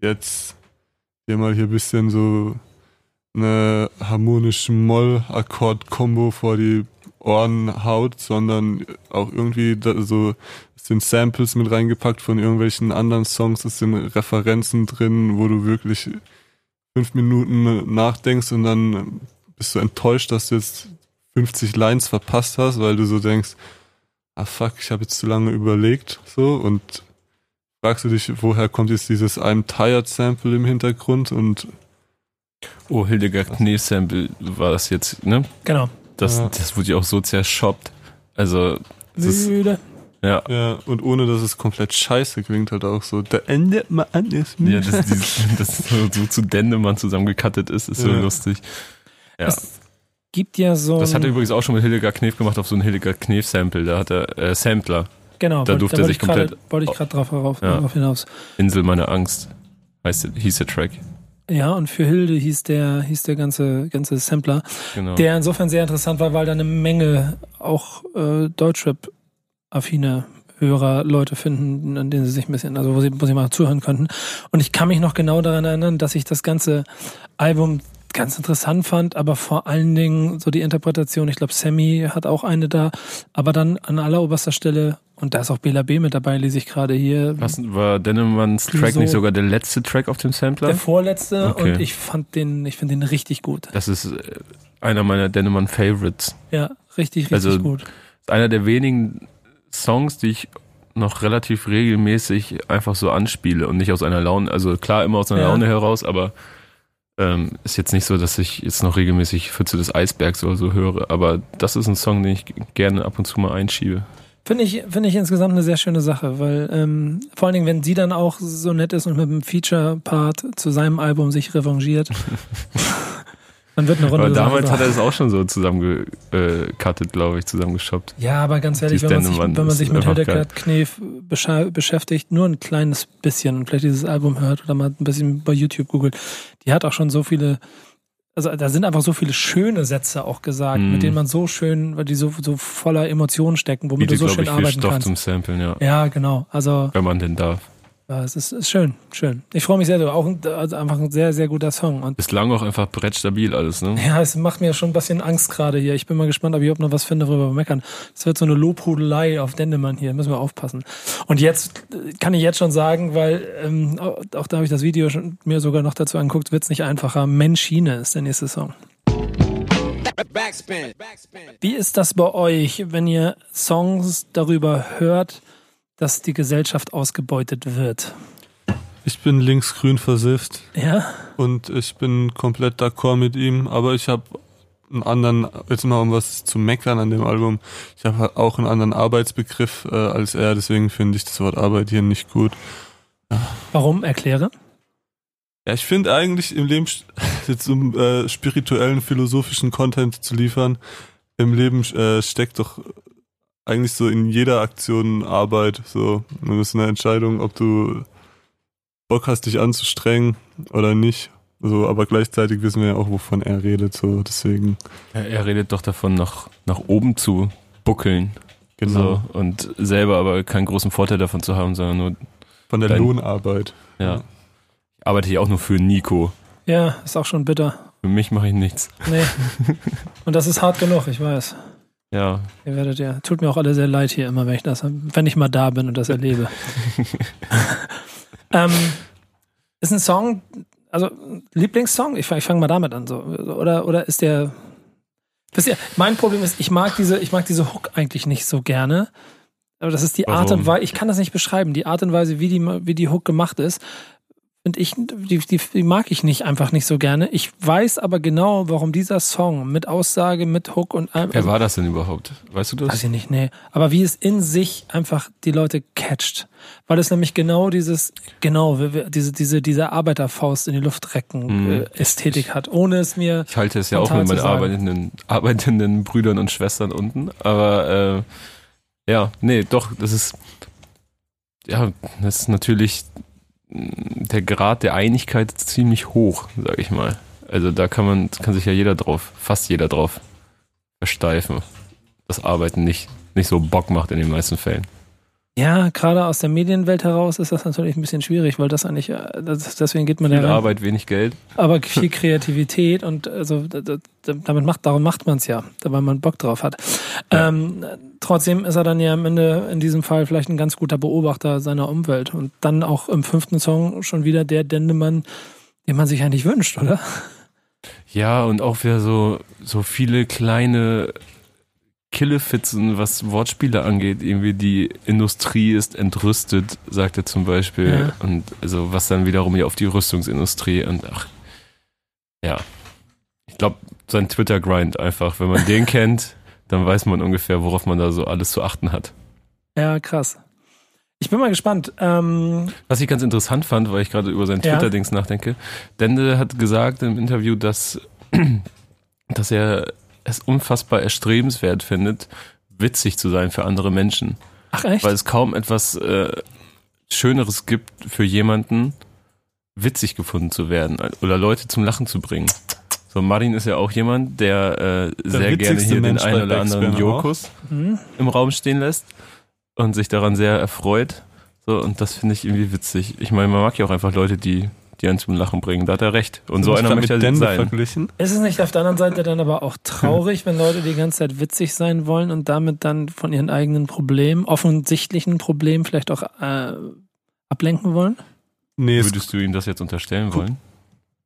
jetzt dir mal hier ein bisschen so eine harmonische Moll-Akkord-Kombo vor die Ohren haut, sondern auch irgendwie da, so es sind Samples mit reingepackt von irgendwelchen anderen Songs, es sind Referenzen drin, wo du wirklich fünf Minuten nachdenkst und dann bist du enttäuscht, dass du jetzt 50 Lines verpasst hast, weil du so denkst, ah fuck, ich habe jetzt zu lange überlegt, so und fragst du dich, woher kommt jetzt dieses I'm Tired Sample im Hintergrund und Oh, Hildegard Knee-Sample war das jetzt, ne? Genau. Das, Ja. das wurde ja auch so zershoppt. Also, das Müde. ja, ja, und ohne dass es komplett scheiße klingt halt auch so, der endet mal an ist Ja, dass dieses, das so, so zu Dendemann zusammengekattet ist, ist so Ja. lustig. Ja. Es gibt ja so. Das hat er übrigens auch schon mit Hildegard Knef gemacht auf so ein Hildegard Knef-Sample. Da hat er äh, Sampler, genau, da wollte- durfte er wollte sich ich grade- komplett- Wollte ich gerade drauf, drauf, Ja. drauf hinaus. Insel meiner Angst, heißt, hieß der Track. Ja, und für Hilde hieß der, hieß der ganze, ganze Sampler, Genau. der insofern sehr interessant war, weil da eine Menge auch äh, Deutschrap-affine Hörer, Leute finden, an denen sie sich ein bisschen, also wo sie, wo sie mal zuhören könnten. Und ich kann mich noch genau daran erinnern, dass ich das ganze Album ganz interessant fand, aber vor allen Dingen so die Interpretation, ich glaube, Sammy hat auch eine da, aber dann an alleroberster Stelle, und da ist auch Bela B mit dabei, lese ich gerade hier, Was, war Dennemanns Track Wieso? nicht sogar der letzte Track auf dem Sampler? der vorletzte, Okay. und ich fand den, ich finde den richtig gut. Das ist äh, einer meiner Dennemann-Favorites. Ja, richtig, richtig Also- gut. Ist einer der wenigen Songs, die ich noch relativ regelmäßig einfach so anspiele und nicht aus einer Laune, also klar immer aus einer Ja. Laune heraus, aber ähm, ist jetzt nicht so, dass ich jetzt noch regelmäßig Pfütze des Eisbergs oder so höre, aber das ist ein Song, den ich gerne ab und zu mal einschiebe. Finde ich, finde ich insgesamt eine sehr schöne Sache, weil ähm, vor allen Dingen, wenn sie dann auch so nett ist und mit dem Feature-Part zu seinem Album sich revanchiert. Dann wird eine Runde Aber damals zusammen- hat er es auch schon so zusammengecuttet, glaube ich, zusammengeschoppt. Ja, aber ganz ehrlich, wenn man sich, wenn man sich mit Hildegard Knef beschäftigt, nur ein kleines bisschen und vielleicht dieses Album hört oder mal ein bisschen bei YouTube googelt, die hat auch schon so viele, also da sind einfach so viele schöne Sätze auch gesagt, Mhm. mit denen man so schön, weil die so, so voller Emotionen stecken, womit Bietet, du so schön ich, viel arbeiten Stoff kannst. zum Samplen, ja. Ja, genau. Also Wenn man denn darf. Ja, es ist, ist schön, schön. Ich freue mich sehr drüber. Auch ein, also einfach ein sehr, sehr guter Song. Und Bislang auch einfach brettstabil alles, ne? ja, es macht mir schon ein bisschen Angst gerade hier. Ich bin mal gespannt, ob ich überhaupt noch was finde, worüber wir meckern. Es wird so eine Lobhudelei auf Dendemann hier. Müssen wir aufpassen. Und jetzt äh, kann ich jetzt schon sagen, weil ähm, auch da habe ich das Video schon mir sogar noch dazu angeguckt, wird's nicht einfacher. Menschine ist der nächste Song. Backspin. Backspin. Wie ist das bei euch, wenn ihr Songs darüber hört, dass die Gesellschaft ausgebeutet wird? Ich bin linksgrün versifft Ja? und ich bin komplett d'accord mit ihm, aber ich habe einen anderen, jetzt mal um was zu meckern an dem Album, ich habe halt auch einen anderen Arbeitsbegriff äh, als er, deswegen finde ich das Wort Arbeit hier nicht gut. Warum? Erkläre. Ja, ich finde eigentlich im Leben, jetzt um äh, spirituellen, philosophischen Content zu liefern, im Leben äh, steckt doch eigentlich so in jeder Aktion Arbeit. So, das ist eine Entscheidung, ob du Bock hast, dich anzustrengen oder nicht. So, aber gleichzeitig wissen wir ja auch, wovon er redet. So, deswegen Ja, er redet doch davon, nach, nach oben zu buckeln. genau So, und selber aber keinen großen Vorteil davon zu haben, sondern nur, von der Dein- Lohnarbeit. ja. Ich arbeite hier auch nur für Nico. Ja, ist auch schon bitter. Für mich mache ich nichts. Nee. Und das ist hart genug, ich weiß. Ja, Ihr werdet ja, tut mir auch alle sehr leid hier immer, wenn ich das, wenn ich mal da bin und das erlebe. ähm, ist ein Song, also Lieblingssong? Ich, ich fange mal damit an, so. Oder, oder ist der. Wisst ihr, mein Problem ist, ich mag diese, ich mag diese Hook eigentlich nicht so gerne. Aber das ist die Art Warum? und Weise, ich kann das nicht beschreiben, die Art und Weise, wie die, wie die Hook gemacht ist. Finde ich, die, die, die mag ich nicht einfach nicht so gerne. Ich weiß aber genau, warum dieser Song mit Aussage, mit Hook und allem. Wer war das denn überhaupt? Weißt du Weiß das? ich nicht, nee. Aber wie es in sich einfach die Leute catcht. Weil es nämlich genau dieses, genau, diese, diese, diese Arbeiterfaust in die Luft recken Mhm. äh, Ästhetik hat. Ohne es mir, Ich halte es ja auch mit meinen arbeitenden, arbeitenden Brüdern und Schwestern unten. Aber äh, ja, nee, doch, das ist ja, das ist natürlich der Grad der Einigkeit ist ziemlich hoch, sag ich mal. Also da kann man, kann sich ja jeder drauf, fast jeder drauf versteifen. Das Arbeiten nicht, nicht so Bock macht in den meisten Fällen. Ja, gerade aus der Medienwelt heraus ist das natürlich ein bisschen schwierig, weil das eigentlich, äh, das, deswegen geht man da Viel rein. Arbeit, wenig Geld. aber viel Kreativität und also damit macht, darum macht man es ja, weil man Bock drauf hat. Ja. Ähm, trotzdem ist er dann ja am Ende in diesem Fall vielleicht ein ganz guter Beobachter seiner Umwelt und dann auch im fünften Song schon wieder der Dendemann, den man sich eigentlich wünscht, oder? Ja, und auch wieder so, so viele kleine Killefitzen, was Wortspiele angeht. Irgendwie die Industrie ist entrüstet, sagt er zum Beispiel. Ja. Und also was dann wiederum ja auf die Rüstungsindustrie und ach, ja. Ich glaube, sein Twitter-Grind einfach, wenn man den kennt, dann weiß man ungefähr, worauf man da so alles zu achten hat. Ja, krass. Ich bin mal gespannt. Ähm, Was ich ganz interessant fand, weil ich gerade über sein Ja. Twitter-Dings nachdenke. Dende hat gesagt im Interview, dass, dass er es unfassbar erstrebenswert findet, witzig zu sein für andere Menschen. ach echt? Weil es kaum etwas äh, Schöneres gibt für jemanden, witzig gefunden zu werden oder Leute zum Lachen zu bringen. So, Martin ist ja auch jemand, der äh, sehr gerne hier den Mensch einen bei oder anderen. Jokus Hm? im Raum stehen lässt und sich daran sehr erfreut. So, und das finde ich irgendwie witzig. Ich meine, man mag ja auch einfach Leute, die, die einen zum Lachen bringen. Da hat er recht. Und so einer mit möchte er Dende sein. verglichen. Ist es nicht auf der anderen Seite dann aber auch traurig, wenn Leute die ganze Zeit witzig sein wollen und damit dann von ihren eigenen Problemen, offensichtlichen Problemen vielleicht auch äh, ablenken wollen? Nee, es, Würdest du ihm das jetzt unterstellen wollen?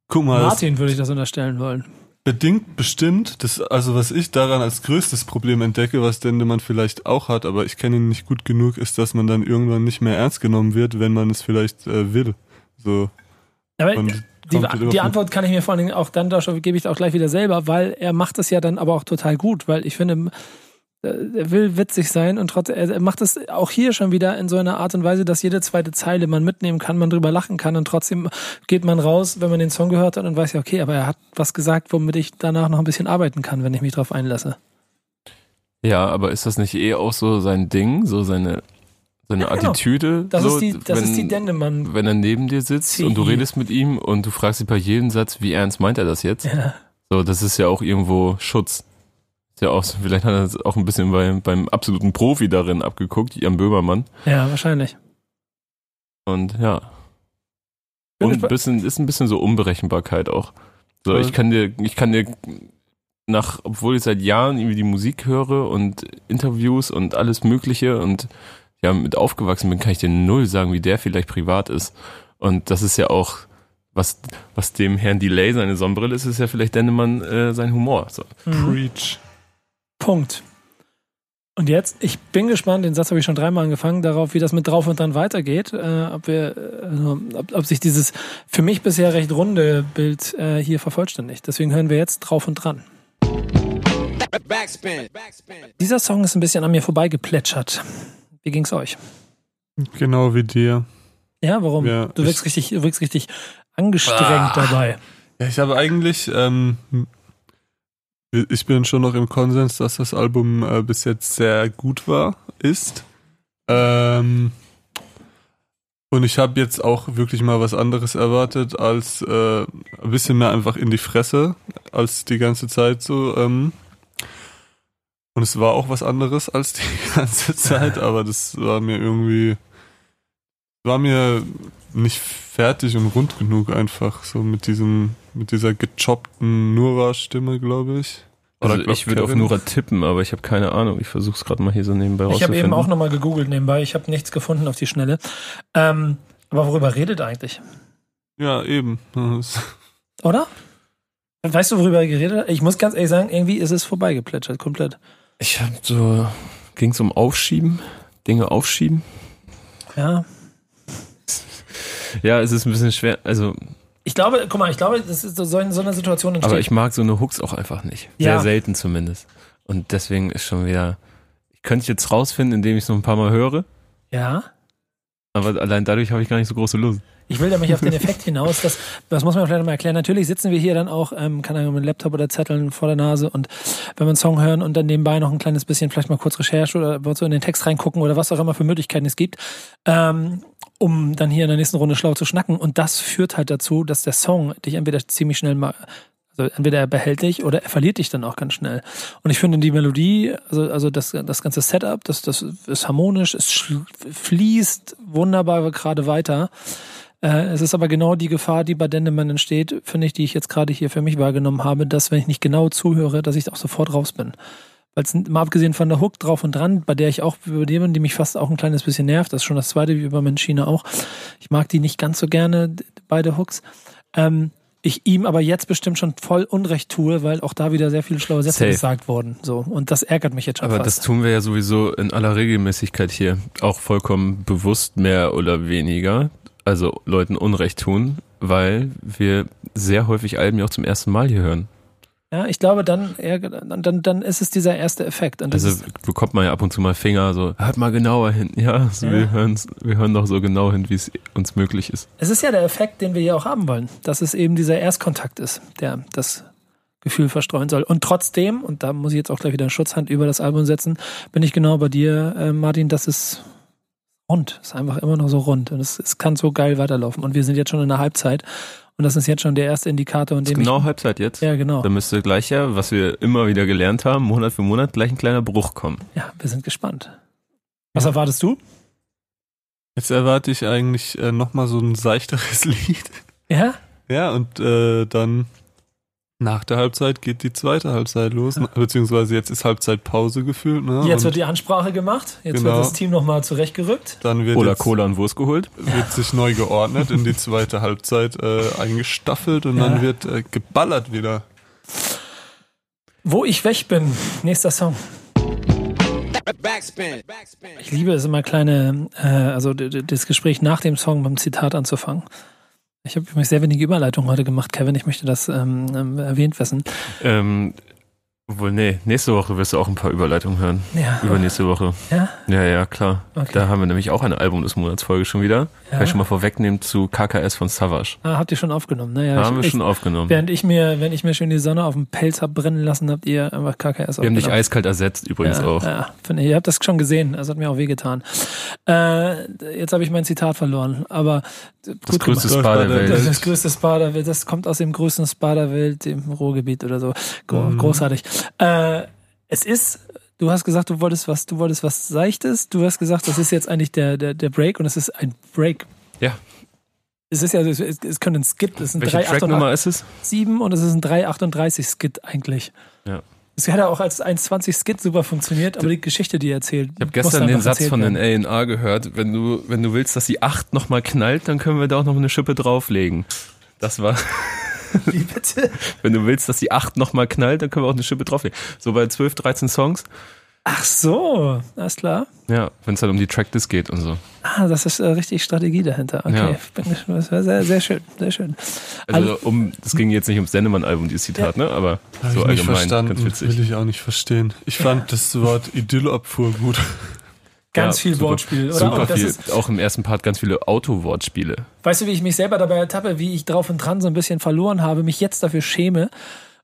guck mal, Martin würde ich das unterstellen wollen. bedingt bestimmt, das, also was ich daran als größtes Problem entdecke, was Dendemann vielleicht auch hat, aber ich kenne ihn nicht gut genug, ist, dass man dann irgendwann nicht mehr ernst genommen wird, wenn man es vielleicht äh, will. So. Aber Und die, die Antwort kann ich mir vor allen Dingen auch dann, da gebe ich auch gleich wieder selber, weil er macht es ja dann aber auch total gut, weil ich finde, er will witzig sein und trotzdem, er macht es auch hier schon wieder in so einer Art und Weise, dass jede zweite Zeile man mitnehmen kann, man drüber lachen kann und trotzdem geht man raus, wenn man den Song gehört hat und weiß ja, okay, aber er hat was gesagt, womit ich danach noch ein bisschen arbeiten kann, wenn ich mich drauf einlasse. Ja, aber ist das nicht eh auch so sein Ding, so seine, seine ja, genau. Attitüde? Das, so, ist, die, das wenn, ist die Dendemann. Wenn er neben dir sitzt und du redest mit ihm und du fragst dich bei jedem Satz, wie ernst meint er das jetzt? Ja. So, das ist ja auch irgendwo Schutz ja auch, vielleicht hat er das auch ein bisschen bei, beim absoluten Profi darin abgeguckt, Jan Böhmermann. Ja, wahrscheinlich. Und ja. Und ein bisschen, ist ein bisschen so Unberechenbarkeit auch. So, ich kann dir, ich kann dir nach, obwohl ich seit Jahren irgendwie die Musik höre und Interviews und alles Mögliche und ja, mit aufgewachsen bin, kann ich dir null sagen, wie der vielleicht privat ist. Und das ist ja auch, was, was dem Herrn Delay seine Sonnenbrille ist, ist ja vielleicht Dennemann äh, sein Humor. So. Mhm. Preach. Punkt. Und jetzt, ich bin gespannt, den Satz habe ich schon dreimal angefangen, darauf, wie das mit drauf und dran weitergeht. Äh, ob, wir, äh, ob, ob, sich dieses für mich bisher recht runde Bild äh, hier vervollständigt. Deswegen hören wir jetzt drauf und dran. Backspin. Dieser Song ist ein bisschen an mir vorbeigeplätschert. Wie ging's euch? Genau wie dir. Ja, warum? Ja, du wirkst richtig, du wirkst richtig angestrengt ah. dabei. Ja, ich habe eigentlich ähm, ich bin schon noch im Konsens, dass das Album äh, bis jetzt sehr gut war, ist. Ähm, und ich habe jetzt auch wirklich mal was anderes erwartet, als äh, ein bisschen mehr einfach in die Fresse, als die ganze Zeit so. Ähm, und es war auch was anderes als die ganze Zeit, aber das war mir irgendwie, war mir nicht fertig und rund genug einfach, so mit diesem, mit dieser gechoppten Nura-Stimme, glaube ich. Oder also ich würde auf Nura tippen, aber ich habe keine Ahnung. Ich versuche es gerade mal hier so nebenbei Ich habe eben auch nochmal gegoogelt nebenbei. Ich habe nichts gefunden auf die Schnelle. Ähm, aber worüber redet er eigentlich? Ja, eben. Oder? Weißt du, worüber er geredet hat? Ich muss ganz ehrlich sagen, irgendwie ist es vorbeigeplätschert, komplett. Ich habe so, ging es um Aufschieben, Dinge aufschieben. Ja. Ja, es ist ein bisschen schwer, also ich glaube, guck mal, ich glaube, das ist so in so einer Situation entsteht. Aber ich mag so eine Hooks auch einfach nicht. Sehr ja. selten zumindest. Und deswegen ist schon wieder, ich könnte jetzt rausfinden, indem ich es noch ein paar Mal höre. Ja. Aber allein dadurch habe ich gar nicht so große Lust. Ich will nämlich auf den Effekt hinaus, dass, das muss man vielleicht mal erklären. Natürlich sitzen wir hier dann auch, ähm, kann Ahnung, mit Laptop oder Zetteln vor der Nase und wenn wir einen Song hören und dann nebenbei noch ein kleines bisschen, vielleicht mal kurz Recherche oder so in den Text reingucken oder was auch immer für Möglichkeiten es gibt, ähm, um dann hier in der nächsten Runde schlau zu schnacken. Und das führt halt dazu, dass der Song dich entweder ziemlich schnell mal also entweder er behält dich oder er verliert dich dann auch ganz schnell. Und ich finde die Melodie, also, also das, das ganze Setup, das, das ist harmonisch, es fließt wunderbar gerade weiter. Äh, es ist aber genau die Gefahr, die bei Dendemann entsteht, finde ich, die ich jetzt gerade hier für mich wahrgenommen habe, dass wenn ich nicht genau zuhöre, dass ich auch sofort raus bin. Weil es mal abgesehen von der Hook drauf und dran, bei der ich auch über die, die mich fast auch ein kleines bisschen nervt, das ist schon das zweite wie über Menschina auch. Ich mag die nicht ganz so gerne, beide Hooks. Ähm, ich ihm aber jetzt bestimmt schon voll Unrecht tue, weil auch da wieder sehr viele schlaue Sätze Safe. gesagt wurden. So. Und das ärgert mich jetzt schon. Aber fast. das tun wir ja sowieso in aller Regelmäßigkeit hier. Auch vollkommen bewusst mehr oder weniger also Leuten Unrecht tun, weil wir sehr häufig Alben ja auch zum ersten Mal hier hören. Ja, ich glaube, dann, eher, dann, dann ist es dieser erste Effekt. Und also bekommt man ja ab und zu mal Finger, so, hört mal genauer hin. Ja, so ja. Wir, hören, wir hören doch so genau hin, wie es uns möglich ist. Es ist ja der Effekt, den wir ja auch haben wollen, dass es eben dieser Erstkontakt ist, der das Gefühl verstreuen soll. Und trotzdem, und da muss ich jetzt auch gleich wieder Schutzhand über das Album setzen, bin ich genau bei dir, äh, Martin, dass es rund. Es ist einfach immer noch so rund. Und es, es kann so geil weiterlaufen. Und wir sind jetzt schon in der Halbzeit. Und das ist jetzt schon der erste Indikator. In dem genau ich, Halbzeit jetzt? Ja, genau. Da müsste gleich ja, was wir immer wieder gelernt haben, Monat für Monat, gleich ein kleiner Bruch kommen. Ja, wir sind gespannt. Was ja. erwartest du? Jetzt erwarte ich eigentlich äh, nochmal so ein seichteres Lied. Ja? Ja, und äh, dann nach der Halbzeit geht die zweite Halbzeit los, ja. beziehungsweise jetzt ist Halbzeitpause gefühlt. Ne? Jetzt und wird die Ansprache gemacht, jetzt genau. wird das Team nochmal zurechtgerückt. Dann wird Oder Cola und Wurst geholt. Wird sich neu geordnet, in die zweite Halbzeit äh, eingestaffelt und ja. dann wird äh, geballert wieder. Wo ich weg bin, nächster Song. Ich liebe es immer kleine, äh, also das Gespräch nach dem Song beim Zitat anzufangen. Ich habe übrigens sehr wenige Überleitungen heute gemacht, Kevin. Ich möchte das ähm, ähm erwähnt wissen. Ähm, Obwohl, nee, nächste Woche wirst du auch ein paar Überleitungen hören. Ja. Übernächste Woche. Ja? Ja, ja, klar. Okay. Da haben wir nämlich auch eine Album des Monats Folge schon wieder. Ja. Kann ich schon mal vorwegnehmen zu KKS von Savage. Ah, habt ihr schon aufgenommen? Naja, Da haben wir ich, schon aufgenommen. Während ich mir, wenn ich mir schön die Sonne auf dem Pelz hab brennen lassen, habt ihr einfach KKS Wir haben aufgenommen. dich eiskalt ersetzt übrigens ja, auch. Ja, finde ich. Ihr habt das schon gesehen. Das hat mir auch wehgetan. Äh, jetzt habe ich mein Zitat verloren. Aber Das größte gemacht. Spa der Das- Das, Welt. das größte Spa der Welt, das kommt aus dem größten Spa der Welt, dem Ruhrgebiet oder so. Gro Mhm. Äh, es ist, du hast gesagt, du wolltest was, du wolltest was Seichtes. Du hast gesagt, das ist jetzt eigentlich der, der, der Break und es ist ein Break. Ja. Es ist ja, es, es könnte ein Skit, es ist ein Welche 3,88 Tracknummer ist es? und es ist ein 3,38 Skit eigentlich. Ja. Es hätte auch als 1,20 Skit super funktioniert, aber die Geschichte, die er erzählt. Ich habe gestern den Satz von den A&A gehört, wenn du, wenn du willst, dass die 8 nochmal knallt, dann können wir da auch noch eine Schippe drauflegen. Das war, Wie bitte? wenn du willst, dass die 8 nochmal knallt, dann können wir auch eine Schippe drauflegen. So bei 12, 13 Songs. Ach so, alles klar. Ja, wenn es dann um die Tracklist geht und so. Ah, das ist äh, richtig Strategie dahinter. Okay, Ja. bin gespannt. das war sehr, sehr schön, sehr schön. Also um, das ging jetzt nicht ums Sendemann-Album, dieses Zitat, ne? Aber Habe so ich nicht allgemein, verstanden, ganz witzig. will ich auch nicht verstehen. Ich fand das Wort Idyllabfuhr gut. Ganz Ja, viel super- Wortspiel, oder? Super viel. Ist, auch im ersten Part ganz viele Auto-Wortspiele. weißt du, wie ich mich selber dabei ertappe, wie ich drauf und dran so ein bisschen verloren habe, mich jetzt dafür schäme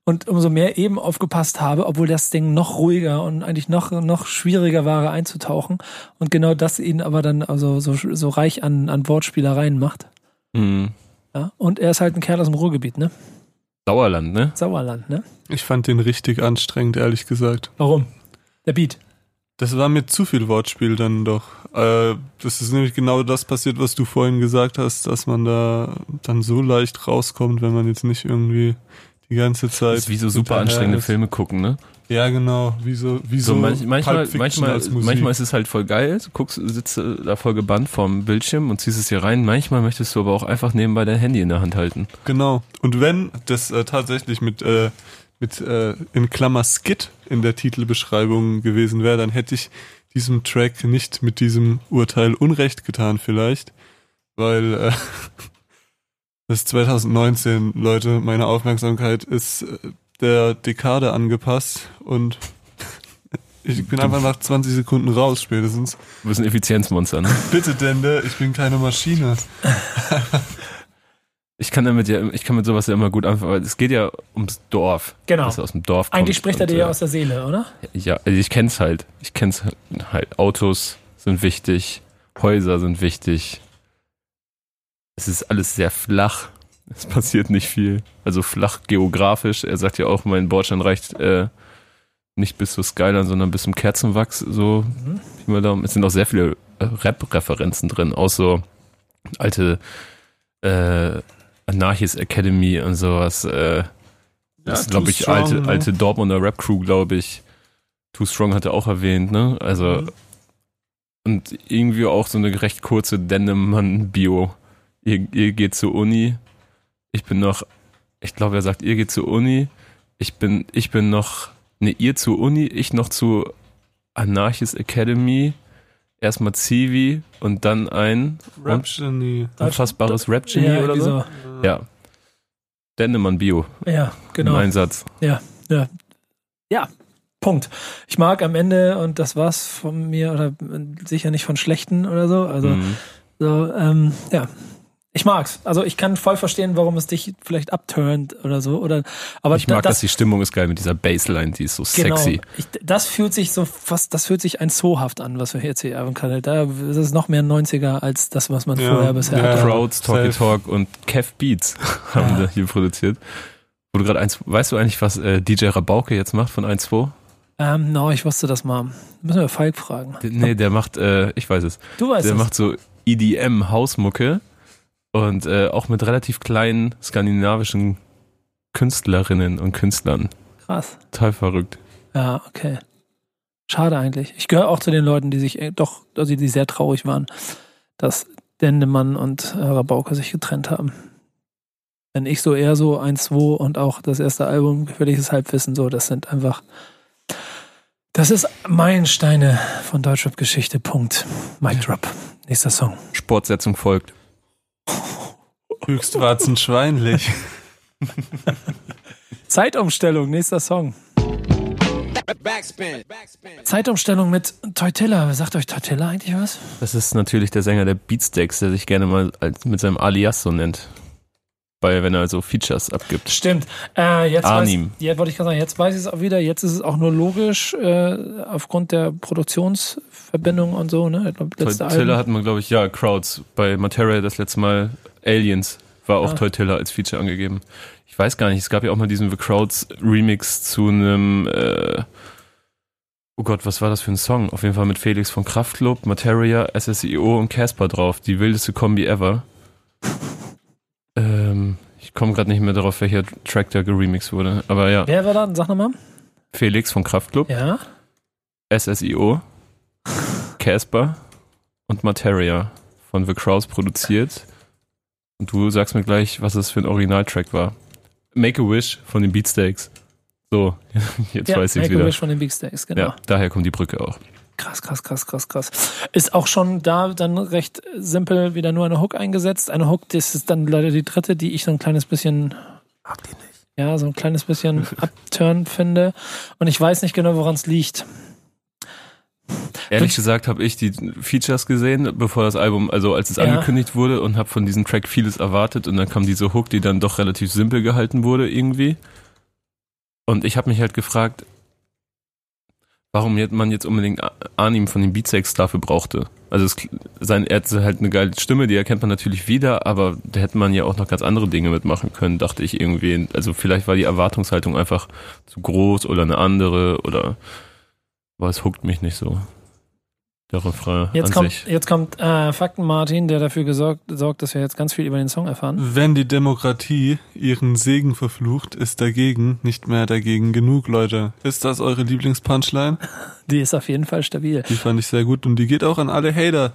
und umso mehr eben aufgepasst habe, obwohl das Ding noch ruhiger und eigentlich noch, noch schwieriger war einzutauchen und genau das ihn aber dann also so, so reich an, an Wortspielereien macht. Mhm. Ja? Und er ist halt ein Kerl aus dem Ruhrgebiet, ne? Sauerland, ne? Sauerland, ne? Ich fand den richtig anstrengend, ehrlich gesagt. Warum? Der Beat. Das war mir zu viel Wortspiel dann doch. Äh, das ist nämlich genau das passiert, was du vorhin gesagt hast, dass man da dann so leicht rauskommt, wenn man jetzt nicht irgendwie die ganze Zeit. Das ist wie so super anstrengende ist. Filme gucken, ne? Ja, genau. Wie so, wie So so, manch, manchmal, manchmal, manchmal ist es halt voll geil. Du guckst, sitzt da voll gebannt vorm Bildschirm und ziehst es hier rein. Manchmal möchtest du aber auch einfach nebenbei dein Handy in der Hand halten. Genau. Und wenn das äh, tatsächlich mit, äh, mit äh, in Klammer Skit in der Titelbeschreibung gewesen wäre, dann hätte ich diesem Track nicht mit diesem Urteil Unrecht getan vielleicht, weil äh, das ist 2019, Leute, meine Aufmerksamkeit ist äh, der Dekade angepasst und ich bin einfach nach 20 Sekunden raus spätestens. Du bist ein Effizienzmonster, ne? Bitte, Dende, ich bin keine Maschine. Ich kann damit ja, ich kann mit sowas ja immer gut anfangen, weil es geht ja ums Dorf. Genau. Dass er aus dem Dorf kommt. Eigentlich spricht er dir ja äh, aus der Seele, oder? Ja, also ich kenn's halt. Ich kenn's halt. Autos sind wichtig, Häuser sind wichtig. Es ist alles sehr flach. Es passiert nicht viel. Also flach geografisch. Er sagt ja auch, mein Bordstein reicht äh, nicht bis zur Skyline, sondern bis zum Kerzenwachs. So, Mhm. Es sind auch sehr viele äh, Rap-Referenzen drin. Auch so alte äh, Anarchist Academy und sowas. Äh, das ist, glaube ich, Strong, alte, ne? alte Dortmunder Rap-Crew, glaube ich. Too Strong hat er auch erwähnt, ne? Also, Mhm. und irgendwie auch so eine recht kurze Dennemann-Bio. Ihr, ihr geht zur Uni. Ich bin noch, ich glaube, er sagt, ihr geht zur Uni. Ich bin, ich bin noch, ne, ihr zur Uni, ich noch zu Anarchist Academy. Erstmal Zivi und dann ein Rap Genie. unfassbares Rap-Genie ja, oder so. Ja. Dennemann Bio. Ja, genau. Im Einsatz. Punkt. Ich mag am Ende, und das war's von mir, oder sicher nicht von schlechten oder so. Also, Mhm. so, ähm, ja. Ich mag's. Also ich kann voll verstehen, warum es dich vielleicht abturnt oder so. Oder, aber ich mag, da- dass die Stimmung ist geil mit dieser Bassline, die ist so Genau. sexy. Ich, das fühlt sich so fast, das fühlt sich ein zoohaft an, was wir jetzt hier haben können. Da ist es noch mehr 90er als das, was man Ja, vorher bisher ja. hatte. Crowds, Talky safe. Talk und Kev Beats haben Ja. da hier produziert. Wo du gerade eins, weißt du eigentlich, was äh, DJ Rabauke jetzt macht von 1-2? Ähm, no, ich wusste das mal. Müssen wir Falk fragen. Nee, der macht, äh, ich weiß es, Du weißt der es. macht so EDM Hausmucke und äh, auch mit relativ kleinen skandinavischen Künstlerinnen und Künstlern. Krass. Total verrückt. Ja, okay. Schade eigentlich. Ich gehöre auch zu den Leuten, die sich äh, doch, also die sehr traurig waren, dass Dendemann und äh, Rabauke sich getrennt haben. Wenn ich so eher so 1-2 und auch das erste Album, gefährliches Halbwissen, so, das sind einfach. Das ist Meilensteine von Deutschrap-Geschichte. Punkt. Mic drop. Nächster Song. Sportsetzung folgt. Höchstwarzenschweinlich. Zeitumstellung. Nächster Song. Zeitumstellung mit Teutilla. Sagt euch Teutilla eigentlich was? Das ist natürlich der Sänger der Beatsteaks, der sich gerne mal mit seinem Alias so nennt. Weil, wenn er so Features abgibt. Stimmt. Äh, jetzt Arnim. Weiß, jetzt wollte ich gerade sagen, jetzt weiß ich es auch wieder. Jetzt ist es auch nur logisch, äh, aufgrund der Produktionsverbindung und so, ne? Teutilla hatten wir, glaube ich, ja, Crowds. Bei Materia das letzte Mal Aliens war auch Ah. Teutilla als Feature angegeben. Ich weiß gar nicht, es gab ja auch mal diesen The Crowds Remix zu einem, äh, oh Gott, was war das für ein Song? Auf jeden Fall mit Felix von Kraftklub, Materia, SSIO und Casper drauf. Die wildeste Kombi ever. Ähm, ich komme gerade nicht mehr darauf, welcher Track da geremixed wurde. Aber ja, Wer war da? Sag nochmal. Felix von Kraftklub, Ja. SSIO, Casper und Materia von The Crows produziert. Und du sagst mir gleich, was das für ein Originaltrack war. Make a Wish von den Beatsteaks. So, jetzt ja, weiß ich Make a wieder. Wish von den Big Steaks, genau. Ja, daher kommt die Brücke auch. Krass, krass, krass, krass, krass. Ist auch schon da dann recht simpel wieder nur eine Hook eingesetzt. Eine Hook, das ist dann leider die dritte, die ich so ein kleines bisschen, Mag die nicht. ja, so ein kleines bisschen upturn finde. Und ich weiß nicht genau, woran es liegt. Ehrlich gesagt habe ich die Features gesehen, bevor das Album, also als es Ja. angekündigt wurde und habe von diesem Track vieles erwartet und dann kam diese Hook, die dann doch relativ simpel gehalten wurde irgendwie. Und ich habe mich halt gefragt, warum man jetzt unbedingt Arnim von den Beatsteaks dafür brauchte. Also es, sein, er hat halt eine geile Stimme, die erkennt man natürlich wieder, aber da hätte man ja auch noch ganz andere Dinge mitmachen können, dachte ich irgendwie. Also vielleicht war die Erwartungshaltung einfach zu groß oder eine andere oder aber es huckt mich nicht so. Der Refrain Jetzt an kommt, sich. jetzt kommt äh, Fakten Martin, der dafür gesorgt, sorgt, dass wir jetzt ganz viel über den Song erfahren. Wenn die Demokratie ihren Segen verflucht, ist dagegen nicht mehr dagegen genug, Leute. Ist das eure Lieblingspunchline? Die ist auf jeden Fall stabil. Die fand ich sehr gut und die geht auch an alle Hater.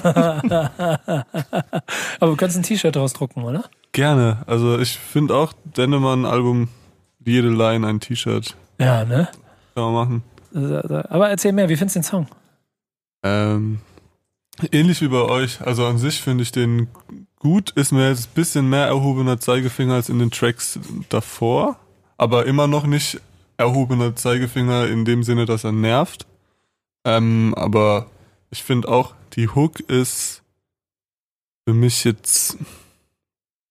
Aber du kannst ein T-Shirt draus drucken, oder? Gerne. Also ich finde auch Dendemann-Album, jede Line ein T-Shirt. Ja, ne? Kann man machen. Aber erzähl mehr, wie findest du den Song? Ähm, ähnlich wie bei euch. Also an sich finde ich den gut. Ist mir jetzt ein bisschen mehr erhobener Zeigefinger als in den Tracks davor. Aber immer noch nicht erhobener Zeigefinger in dem Sinne, dass er nervt. Ähm, aber ich finde auch, die Hook ist für mich jetzt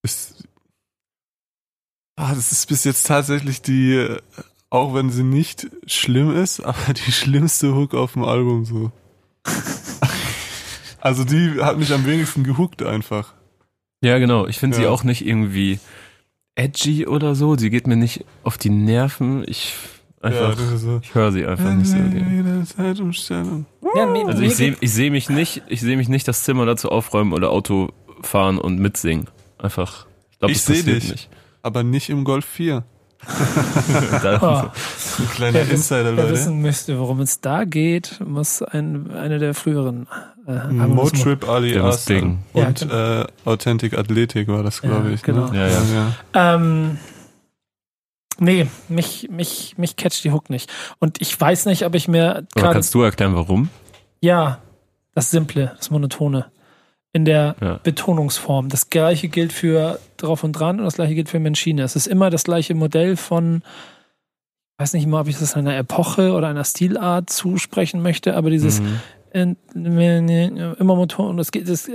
ist, ah, das ist bis jetzt tatsächlich die, auch wenn sie nicht schlimm ist, aber die schlimmste Hook auf dem Album so. Also die hat mich am wenigsten gehuckt einfach. Ja, genau. Ich finde sie Ja. auch nicht irgendwie edgy oder so. Sie geht mir nicht auf die Nerven. Ich Ja, einfach, das ist so. ich höre sie einfach nicht so. gerne. Zeitumstellung. Ja, mir, Also ich sehe ich seh mich nicht, ich sehe mich nicht das Zimmer dazu aufräumen oder Auto fahren und mitsingen. Einfach. Ich glaube, Ich das seh passiert dich. nicht. Aber nicht im Golf 4. Oh, Ein kleiner wer, Insider, wer Leute. wissen möchte, worum es da geht, muss ein, eine der früheren äh, Motrip alias bingen. Ja, und äh, Authentic Athletic war das, glaube Ja, ich. genau. Ne? Ja, ja. ja. Ähm, nee, mich, mich, mich catcht die Hook nicht. Und ich weiß nicht, ob ich mir Aber kannst du erklären, warum? Ja, das Simple, das Monotone. In der Ja. Betonungsform. Das gleiche gilt für Drauf und Dran und das gleiche gilt für Menschine. Es ist immer das gleiche Modell von, ich weiß nicht mal, ob ich das einer Epoche oder einer Stilart zusprechen möchte, aber dieses Mhm. immer Motor und das geht, das,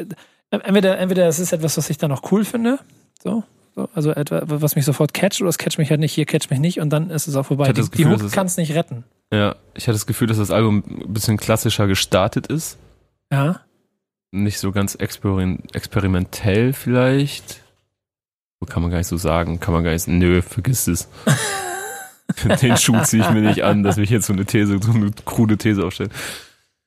entweder, entweder es ist etwas, was ich dann auch cool finde, so, so also etwa, was mich sofort catcht oder es catcht mich halt nicht, hier catcht mich nicht und dann ist es auch vorbei. Die, Gefühl, die Hook es- kann es nicht retten. Ja, ich hatte das Gefühl, dass das Album ein bisschen klassischer gestartet ist. Ja. Nicht so ganz experim experimentell vielleicht. Kann man gar nicht so sagen. Kann man gar nicht. Nö, vergiss es. Den Schuh ziehe ich mir nicht an, dass ich jetzt so eine These, so eine krude These aufstelle.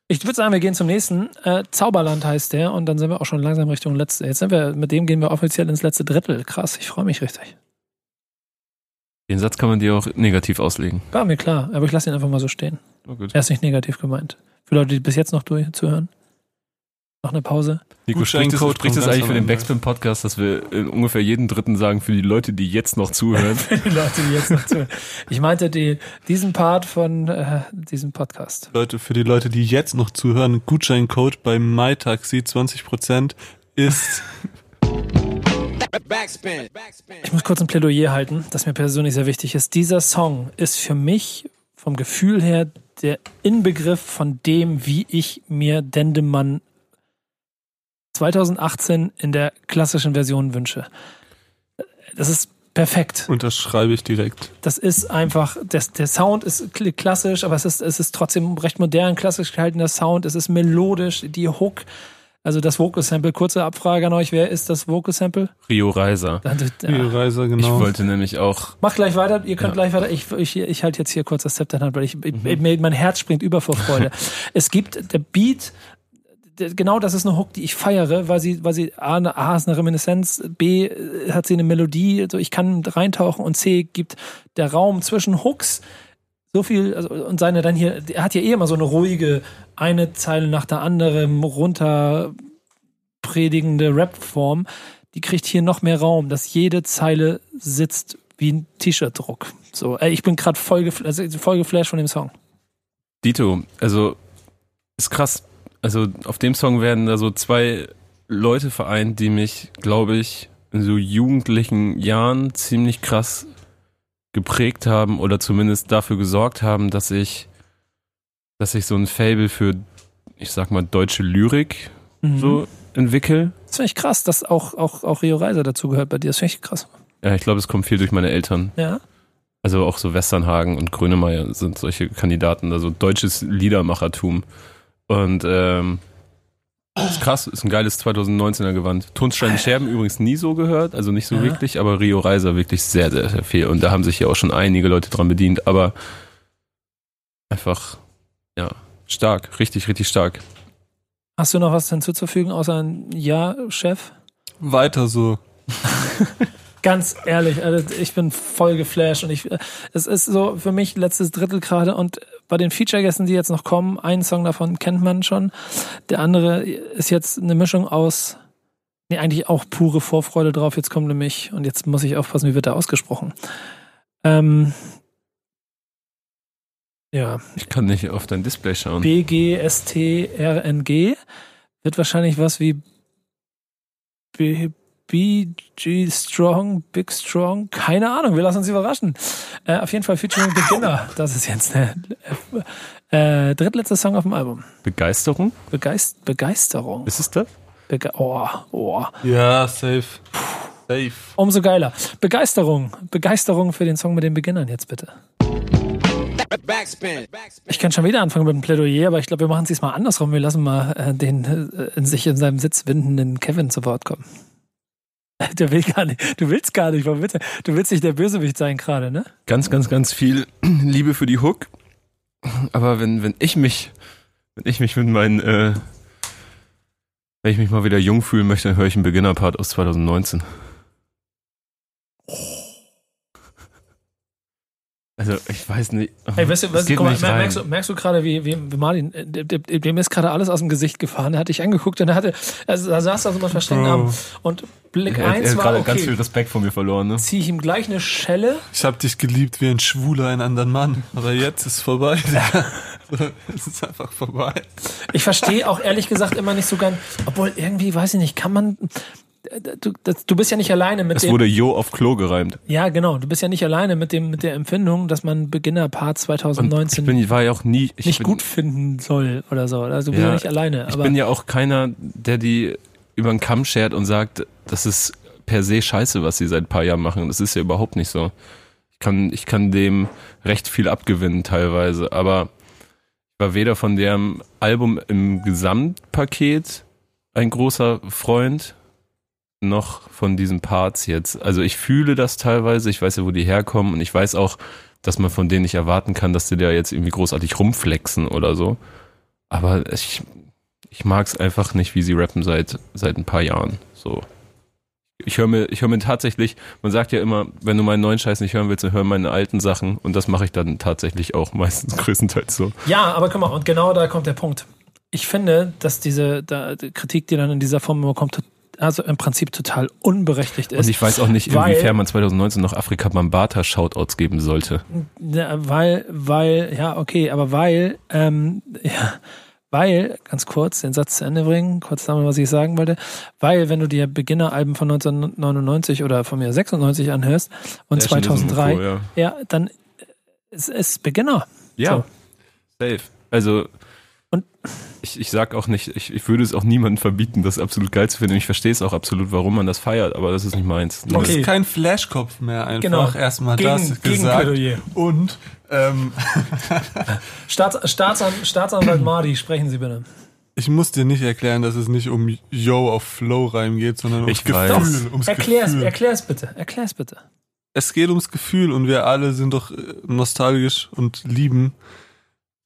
Ich würde sagen, wir gehen zum nächsten. Äh, Zauberland heißt der und dann sind wir auch schon langsam Richtung letzte. Jetzt sind wir, mit dem gehen wir offiziell ins letzte Drittel. Krass, ich freue mich richtig. Den Satz kann man dir auch negativ auslegen. War mir klar, aber ich lasse ihn einfach mal so stehen. Oh. Er ist nicht negativ gemeint. Für Leute, die bis jetzt noch zuhören. Noch eine Pause. Nico, spricht das, Code spricht kommt eigentlich für den. Backspin-Podcast, dass wir in ungefähr jeden dritten sagen, für die Leute, die jetzt noch zuhören? Für die Leute, die jetzt noch zuhören. Ich meinte die, diesen Part von äh, diesem Podcast. Leute, für die Leute, die jetzt noch zuhören, Gutscheincode bei MyTaxi 20% ist Ich muss kurz ein Plädoyer halten, das mir persönlich sehr wichtig ist. Dieser Song ist für mich vom Gefühl her der Inbegriff von dem, wie ich mir Dendemann 2018 in der klassischen Version wünsche. Das ist perfekt. Unterschreibe ich direkt. Das ist einfach, das, der Sound ist klassisch, aber es ist, es ist trotzdem recht modern, klassisch gehaltener Sound. Es ist melodisch, die Hook. Also das Vocal Sample, kurze Abfrage an euch, wer ist das Vocal Sample? Rio Reiser. Rio Reiser, genau. Ich wollte nämlich auch. Mach gleich weiter, ihr könnt ja. gleich weiter. Ich, ich, ich halte jetzt hier kurz das Zepter in Hand, weil ich, mhm. mein Herz springt über vor Freude. es gibt der Beat, genau das ist eine Hook, die ich feiere, weil sie, weil sie A, A ist eine Reminiszenz, B hat sie eine Melodie, so ich kann reintauchen und C gibt der Raum zwischen Hooks so viel, also, und seine dann hier, er hat ja eh immer so eine ruhige, eine Zeile nach der anderen runter predigende Rap-Form, die kriegt hier noch mehr Raum, dass jede Zeile sitzt wie ein T-Shirt-Druck. So, ey, ich bin gerade voll, also voll geflasht von dem Song. Dito, also ist krass. Also auf dem Song werden da so zwei Leute vereint, die mich, glaube ich, in so jugendlichen Jahren ziemlich krass geprägt haben oder zumindest dafür gesorgt haben, dass ich, dass ich so ein Fable für, ich sag mal, deutsche Lyrik mhm. so entwickle. Das finde ich krass, dass auch, auch, auch Rio Reiser dazu gehört bei dir. Das finde ich krass. Ja, ich glaube, es kommt viel durch meine Eltern. Ja. Also auch so Westernhagen und Grönemeyer sind solche Kandidaten, also deutsches Liedermachertum. Und ähm, ist krass, ist ein geiles 2019er Gewand. Tonsteine Scherben übrigens nie so gehört, also nicht so ja. wirklich, aber Rio Reiser wirklich sehr, sehr, sehr viel. Und da haben sich ja auch schon einige Leute dran bedient, aber einfach, ja, stark, richtig, richtig stark. Hast du noch was hinzuzufügen, außer ein Ja, Chef? Weiter so. Ganz ehrlich, also ich bin voll geflasht und ich, es ist so für mich letztes Drittel gerade und bei den Feature-Gästen, die jetzt noch kommen, einen Song davon kennt man schon. Der andere ist jetzt eine Mischung aus, nee, eigentlich auch pure Vorfreude drauf. Jetzt kommt nämlich, und jetzt muss ich aufpassen, wie wird er ausgesprochen. Ähm, ja. Ich kann nicht auf dein Display schauen. BGSTRNG wird wahrscheinlich was wie B BG Strong, Big Strong, keine Ahnung, wir lassen uns überraschen. Äh, auf jeden Fall featuring Beginner, das ist jetzt der äh, drittletzte Song auf dem Album. Begeisterung? Begeist Begeisterung. Ist es das? Bege oh, oh. Ja, safe. Safe. Umso geiler. Begeisterung. Begeisterung für den Song mit den Beginnern jetzt bitte. Ich kann schon wieder anfangen mit dem Plädoyer, aber ich glaube, wir machen es diesmal andersrum. Wir lassen mal äh, den äh, in sich in seinem Sitz windenden Kevin zu Wort kommen. Der will gar nicht. Du willst gar nicht. Warum willst du? du willst nicht der Bösewicht sein gerade, ne? Ganz, ganz, ganz viel Liebe für die Hook. Aber wenn, wenn ich mich, wenn ich mich mit meinen, äh, wenn ich mich mal wieder jung fühlen möchte, dann höre ich einen Beginner-Part aus 2019. Also ich weiß nicht. Hey, weißt du, weißt du, mal, merkst, du, merkst du gerade, wie, wie, wie Martin, äh, dem ist gerade alles aus dem Gesicht gefahren. Er hat dich angeguckt und er hatte, also da saß er so mal versteckt Arm und Blick er, eins er war, okay, ganz viel Respekt vor mir verloren, ne? Zieh ich ihm gleich eine Schelle. Ich hab dich geliebt wie ein Schwuler einen anderen Mann, aber jetzt ist vorbei. es ist einfach vorbei. Ich verstehe auch ehrlich gesagt immer nicht so ganz, obwohl irgendwie, weiß ich nicht, kann man, du, das, du bist ja nicht alleine mit es dem. Es wurde Jo auf Klo gereimt. Ja, genau. Du bist ja nicht alleine mit dem mit der Empfindung, dass man Beginner-Part 2019 Und ich bin, war ja auch nie, nicht bin, gut finden soll oder so. Also du bist ja, ja nicht alleine. ich bin ja auch keiner, der die über den Kamm schert und sagt, das ist per se scheiße, was sie seit ein paar Jahren machen. Das ist ja überhaupt nicht so. Ich kann, ich kann dem recht viel abgewinnen teilweise, aber ich war weder von dem Album im Gesamtpaket ein großer Freund, noch von diesen Parts jetzt. Also ich fühle das teilweise, ich weiß ja, wo die herkommen und ich weiß auch, dass man von denen nicht erwarten kann, dass die da jetzt irgendwie großartig rumflexen oder so. Aber ich, ich mag es einfach nicht, wie sie rappen seit, seit ein paar Jahren. So. Ich höre mir, ich höre mir tatsächlich, man sagt ja immer, wenn du meinen neuen Scheiß nicht hören willst, dann hör meine alten Sachen und das mache ich dann tatsächlich auch meistens größtenteils so. Ja, aber guck mal, und genau da kommt der Punkt. Ich finde, dass diese da, die Kritik, die dann in dieser Form immer kommt, also im Prinzip total unberechtigt ist. Und ich weiß auch nicht, inwiefern man 2019 noch Afrika Bambata Shoutouts geben sollte. Weil, weil, ja, okay, aber weil, ähm, ja, weil, ganz kurz, den Satz zu Ende bringen, kurz sagen, was ich sagen wollte, weil, wenn du dir Beginner-Alben von 1999 oder von mir 96 anhörst und 2003, ja. ja. dann ist es Beginner. Ja, So. safe. Also, Und- ich, ich sag auch nicht, ich, ich würde es auch niemandem verbieten, das absolut geil zu finden. Ich verstehe es auch absolut, warum man das feiert, aber das ist nicht meins. Du Okay. bist kein Flashkopf mehr einfach. Genau. Erstmal Gegen- das gegen gesagt. Plädoyer. Und ähm, Staats, Staatsan, Staatsanwalt Mardi, sprechen Sie bitte. ich muss dir nicht erklären, dass es nicht um Yo auf Flow-Reim geht, sondern ums Ich Gefühl. weiß. Ums Erklär's, Gefühl. erklär's bitte. Erklär's bitte. es geht ums Gefühl und wir alle sind doch äh, nostalgisch und lieben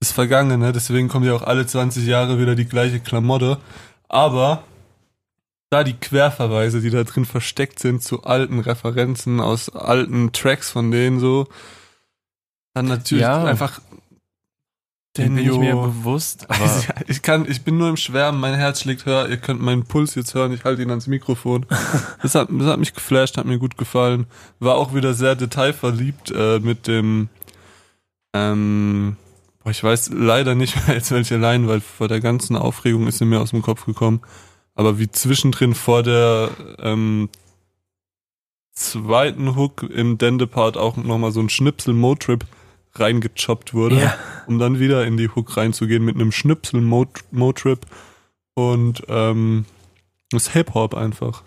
das Vergangene. Deswegen kommt ja auch alle 20 Jahre wieder die gleiche Klamotte. Aber da die Querverweise, die da drin versteckt sind zu alten Referenzen aus alten Tracks von denen so, dann natürlich Ja. einfach Den bin ich mir bewusst, aber Also, ich kann, ich bin nur im Schwärmen, mein Herz schlägt höher, ihr könnt meinen Puls jetzt hören, ich halte ihn ans Mikrofon. Das hat, das hat mich geflasht, hat mir gut gefallen. War auch wieder sehr detailverliebt äh, mit dem, ähm, boah, ich weiß leider nicht mehr jetzt welche Line, weil vor der ganzen Aufregung ist sie mir aus dem Kopf gekommen. Aber wie zwischendrin vor der ähm, zweiten Hook im Dende-Part auch nochmal so ein Schnipsel Motrip reingechoppt wurde Ja. um dann wieder in die Hook reinzugehen mit einem Schnipsel Mo- Motrip und ähm, das Hip-Hop einfach.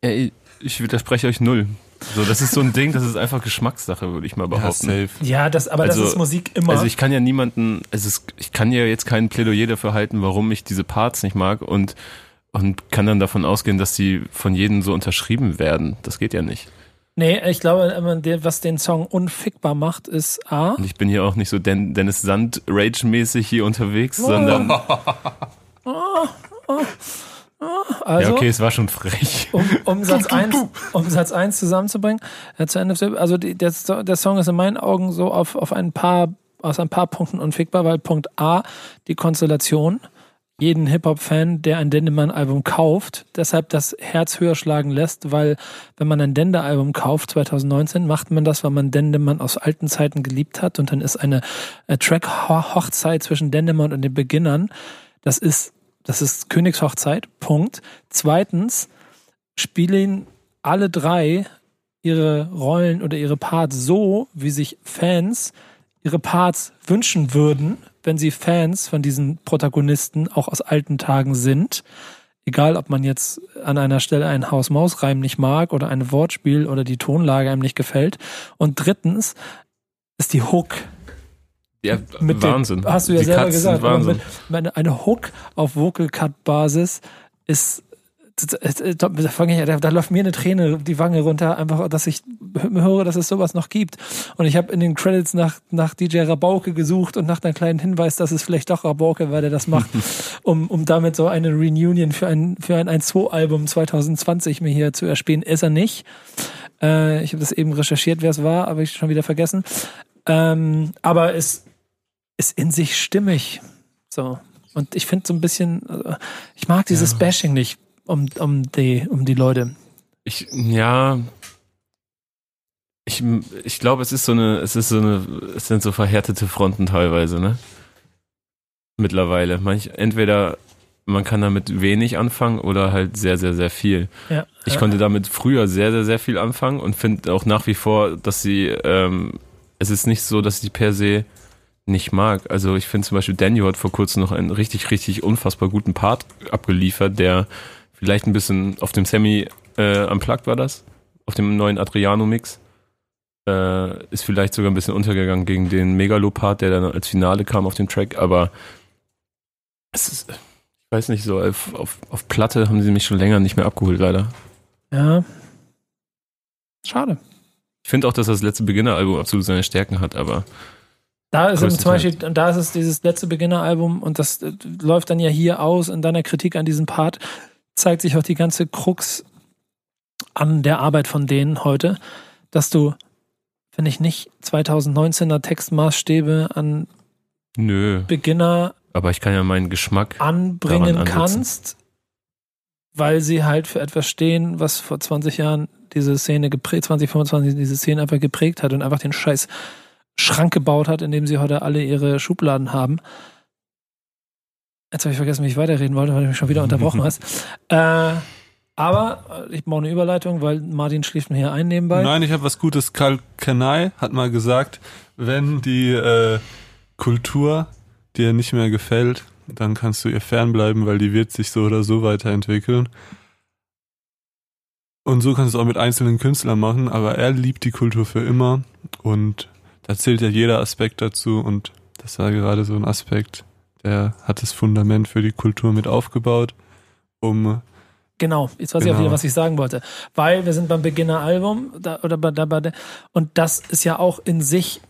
ey, ich widerspreche euch null. So, das ist so ein Ding, das ist einfach Geschmackssache, würde ich mal behaupten. Ja, das, aber Also- das ist Musik immer. Also ich kann ja niemanden, es ist, ich kann ja jetzt kein Plädoyer dafür halten, warum ich diese Parts nicht mag und und kann dann davon ausgehen, dass sie von jedem so unterschrieben werden. Das geht ja nicht. nee, ich glaube, was den Song unfickbar macht, ist A. Und ich bin hier auch nicht so Den Dennis Sand Rage-mäßig hier unterwegs, Oh. sondern Also, ja okay, es war schon frech. um, um, Satz 1, um Satz 1 zusammenzubringen, äh, zu Ende, also die, der, der Song ist in meinen Augen so auf, auf ein paar, aus ein paar Punkten unfickbar, weil Punkt A, die Konstellation, jeden Hip-Hop-Fan, der ein Dendemann-Album kauft, deshalb das Herz höher schlagen lässt, weil wenn man ein Dende-Album kauft, 2019, macht man das, weil man Dendemann aus alten Zeiten geliebt hat und dann ist eine äh, Track-Hochzeit zwischen Dendemann und den Beginnern, das ist, das ist Königshochzeit, Punkt. Zweitens, spielen alle drei ihre Rollen oder ihre Parts so, wie sich Fans ihre Parts wünschen würden, wenn sie Fans von diesen Protagonisten auch aus alten Tagen sind. Egal, ob man jetzt an einer Stelle einen Haus-Maus-Reim nicht mag oder ein Wortspiel oder die Tonlage einem nicht gefällt. Und drittens ist die Hook Ja, mit Wahnsinn. Dem, hast du ja Die selber Cuts gesagt. Wahnsinn. Mit, eine Hook auf Vocal Cut Basis ist da, da läuft mir eine Träne die Wange runter, einfach, dass ich höre, dass es sowas noch gibt. Und ich habe in den Credits nach, nach DJ Rabauke gesucht und nach einem kleinen Hinweis, dass es vielleicht doch Rabauke war, der das macht, um, um damit so eine Reunion für ein, für ein 1-2-Album 2020 mir hier zu erspähen. Ist er nicht. Äh, ich habe das eben recherchiert, wer es war, aber ich schon wieder vergessen. Ähm, aber es ist in sich stimmig. So. Und ich finde so ein bisschen, äh, ich mag dieses Ja. Bashing nicht um, um, die, um die Leute. Ich, ja. Ich, ich glaube, es ist so eine, es ist so eine, es sind so verhärtete Fronten teilweise, ne? Mittlerweile. Manch, entweder man kann damit wenig anfangen oder halt sehr, sehr, sehr viel. Ja. Ich konnte damit früher sehr, sehr, sehr viel anfangen und finde auch nach wie vor, dass sie, ähm, es ist nicht so, dass die per se nicht mag. Also ich finde zum Beispiel Daniel hat vor kurzem noch einen richtig, richtig unfassbar guten Part abgeliefert, der vielleicht ein bisschen auf dem Semi äh, unplugged war das, auf dem neuen Adriano-Mix. Äh, ist vielleicht sogar ein bisschen untergegangen gegen den Megalo-Part, der dann als Finale kam auf dem Track, aber es ist, ich weiß nicht, so auf, auf, auf Platte haben sie mich schon länger nicht mehr abgeholt, leider. Ja. Schade. Ich finde auch, dass das letzte Beginner-Album absolut seine Stärken hat, aber Da ist zum. Beispiel, und da ist es dieses letzte Beginner-Album und das äh, läuft dann ja hier aus in deiner Kritik an diesem Part, zeigt sich auch die ganze Krux an der Arbeit von denen heute, dass du, finde ich, nicht 2019er Textmaßstäbe an nö. Beginner Aber ich kann ja meinen Geschmack. anbringen kannst, weil sie halt für etwas stehen, was vor 20 Jahren diese Szene geprägt, 2025 diese Szene einfach geprägt hat und einfach den scheiß Schrank gebaut hat, in dem sie heute alle ihre Schubladen haben. Jetzt habe ich vergessen, wie ich weiterreden wollte, weil du mich schon wieder unterbrochen hast. Äh, aber äh, ich brauche eine Überleitung, weil Martin schläft mir hier ein nebenbei. Nein, ich habe was Gutes. Karl Kanai hat mal gesagt, wenn die, äh, Kultur dir nicht mehr gefällt, dann kannst du ihr fernbleiben, weil die wird sich so oder so weiterentwickeln. Und so kannst du es auch mit einzelnen Künstlern machen, aber er liebt die Kultur für immer und da zählt ja jeder Aspekt dazu und das war gerade so ein Aspekt, der hat das Fundament für die Kultur mit aufgebaut, um Genau, jetzt weiß Genau. ich auch wieder, was ich sagen wollte. Weil wir sind beim Beginner-Album da, oder bei, da, bei und das ist ja auch in sich,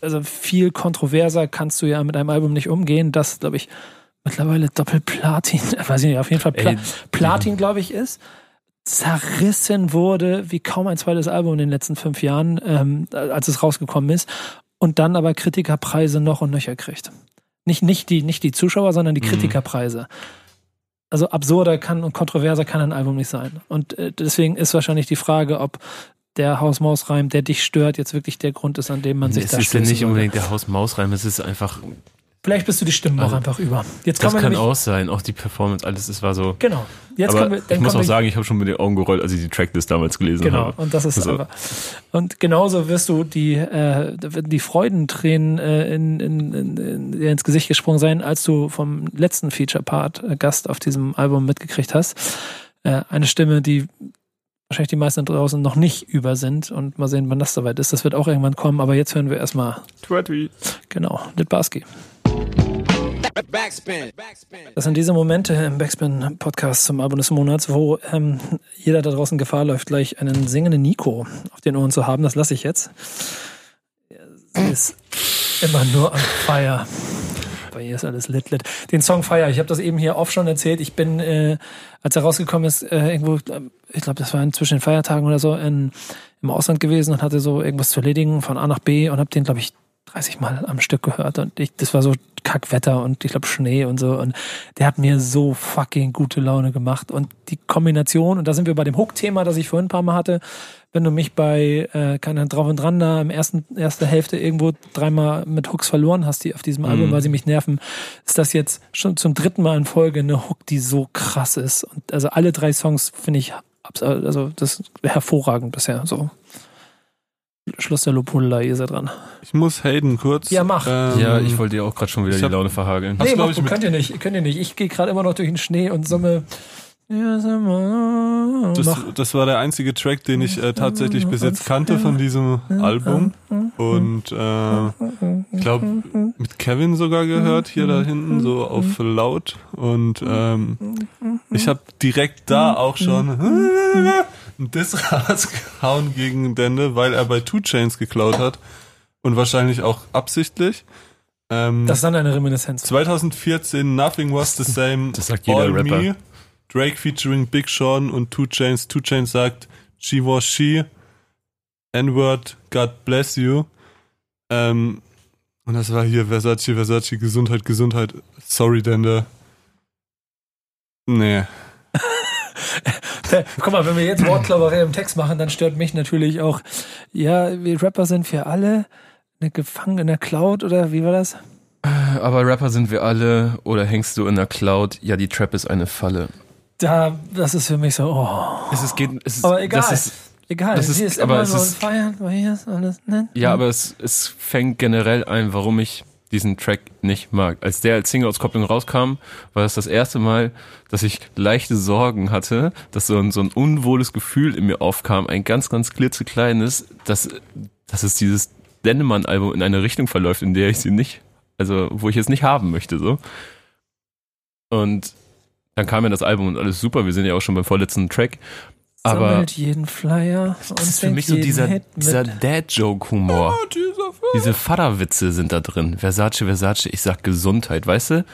also viel kontroverser kannst du ja mit einem Album nicht umgehen, das, glaube ich, mittlerweile Doppelplatin, weiß ich nicht, auf jeden Fall Pla Ey, Platin, glaube ich, ist, zerrissen wurde wie kaum ein zweites Album in den letzten fünf Jahren, ähm, als es rausgekommen ist, und dann aber Kritikerpreise noch und nöcher kriegt. Nicht, nicht, die, nicht die Zuschauer, sondern die Mhm. Kritikerpreise also absurder kann und kontroverser kann ein Album nicht sein. Und äh, deswegen ist wahrscheinlich die Frage, ob der Haus-Maus-Reim, der dich stört, jetzt wirklich der Grund ist, an dem man sich es da ist ja nicht würde. unbedingt der Haus-Maus-Reim, es ist einfach, Vielleicht bist du die Stimmen auch Also, einfach über. Jetzt das kann nämlich, auch sein, auch die Performance, alles, es war so. Genau. Jetzt aber wir, ich muss auch sagen, ich habe schon mit den Augen gerollt, als ich die Tracklist damals gelesen Genau, habe. und das ist Also- einfach. Und genauso wirst du die, äh, da werden die Freudentränen äh, in, in, in, ins Gesicht gesprungen sein, als du vom letzten Feature-Part äh, Gast auf diesem Album mitgekriegt hast. Äh, eine Stimme, die wahrscheinlich die meisten draußen noch nicht über sind und mal sehen, wann das soweit ist. Das wird auch irgendwann kommen, aber jetzt hören wir erstmal, Twertweet. genau, Litbarski. Das sind diese Momente im Backspin-Podcast zum Album des Monats, wo ähm, jeder da draußen Gefahr läuft, gleich einen singenden Nico auf den Ohren zu haben. Das lasse ich jetzt. Sie ist immer nur am Feier. Bei ihr ist alles lit, lit. Den Song Fire, ich habe das eben hier oft schon erzählt. Ich bin, äh, als er rausgekommen ist, äh, irgendwo, ähm, ich glaube, das war zwischen den Feiertagen oder so, in, im Ausland gewesen und hatte so irgendwas zu erledigen von A nach B und habe den, glaube ich, 30 Mal am Stück gehört und ich, das war so Kackwetter und ich glaube Schnee und so und der hat mir so fucking gute Laune gemacht und die Kombination und da sind wir bei dem Hook-Thema, das ich vorhin ein paar Mal hatte, wenn du mich bei äh, keine drauf und dran da im ersten erste Hälfte irgendwo dreimal mit Hooks verloren hast, die auf diesem Album, weil sie mich nerven, ist das jetzt schon zum dritten Mal in Folge eine Hook, die so krass ist und also alle drei Songs finde ich also das ist hervorragend bisher so. Schluss der Lobhudelei, ihr seid dran. Ich muss Hayden kurz. Ja, mach. Ähm, Ja, ich wollte dir auch gerade schon wieder ich die hab- Laune verhageln. Glaub macht- ich, könnt ihr nicht, könnt ihr nicht. Ich gehe gerade immer noch durch den Schnee und summe. Das, Mach. das war der einzige Track, den ich äh, tatsächlich bis jetzt kannte von diesem Album. Und äh, ich glaube, mit Kevin sogar gehört, hier da hinten, so auf laut. Und ähm, ich habe direkt da auch schon ein Diss rausgehauen gegen Dende, weil er bei Two Chains geklaut hat. Und wahrscheinlich auch absichtlich. Ähm, Das ist dann eine Reminiszenz. 2014 Nothing Was the Same. Das sagt jeder All Rapper. Me. Drake featuring Big Sean und Two Chains. Two Chains sagt She was she. N-Word, God bless you. Ähm, und das war hier Versace, Versace, Gesundheit, Gesundheit. Sorry, Dende. Nee. Guck mal, wenn wir jetzt Wortklauberei im Text machen, dann stört mich natürlich auch, ja, wir Rapper sind wir alle, eine gefangen in der Cloud oder wie war das? Aber Rapper sind wir alle oder hängst du in der Cloud? Ja, die Trap ist eine Falle. Da, das ist für mich so, oh. Es ist, geht, es ist, Aber egal. Das ist, Egal, das ist- hier ist aber immer es so ist- Feiern, hier ist alles, ne? ja, aber es, es fängt generell ein, warum ich diesen Track nicht mag. Als der als Single-Auskopplung rauskam, war das das erste Mal, dass ich leichte Sorgen hatte, dass so ein, so ein unwohles Gefühl in mir aufkam, ein ganz, ganz klitzekleines, dass, dass es dieses Dennemann-Album in eine Richtung verläuft, in der ich sie nicht, also wo ich es nicht haben möchte, so. Und dann kam ja das Album und alles super, wir sind ja auch schon beim vorletzten Track. Aber Sammelt jeden Flyer das ist für mich so jeden dieser, Hit mit. dieser Dad-Joke-Humor. Diese Vaterwitze sind da drin. Versace, Versace, ich sag Gesundheit, weißt du?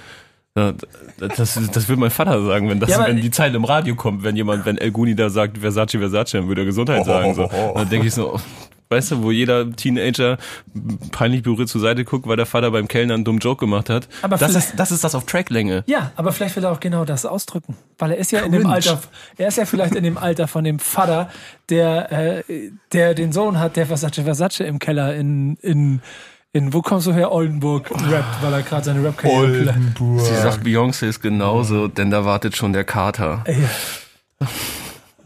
Ja, Das, das würde mein Vater sagen, wenn, das, Ja, wenn die Zeile im Radio kommt, wenn jemand, wenn El Guni da sagt Versace, Versace, dann würde er Gesundheit sagen. So. Und dann denke ich so, weißt du, wo jeder Teenager peinlich berührt zur Seite guckt, weil der Vater beim Kellner einen dummen Joke gemacht hat. Aber das, vielleicht- ist, das ist das auf Tracklänge. Ja, aber vielleicht will er auch genau das ausdrücken. Weil er ist ja in dem Cringe. Alter, er ist ja vielleicht in dem Alter von dem Vater, der, äh, der den Sohn hat, der Versace Versace im Keller in, in, in wo kommst du her? Oldenburg rappt, weil er gerade seine Rap-Karriere plant. Sie sagt, Beyoncé ist genauso, denn da wartet schon der Kater. Ey,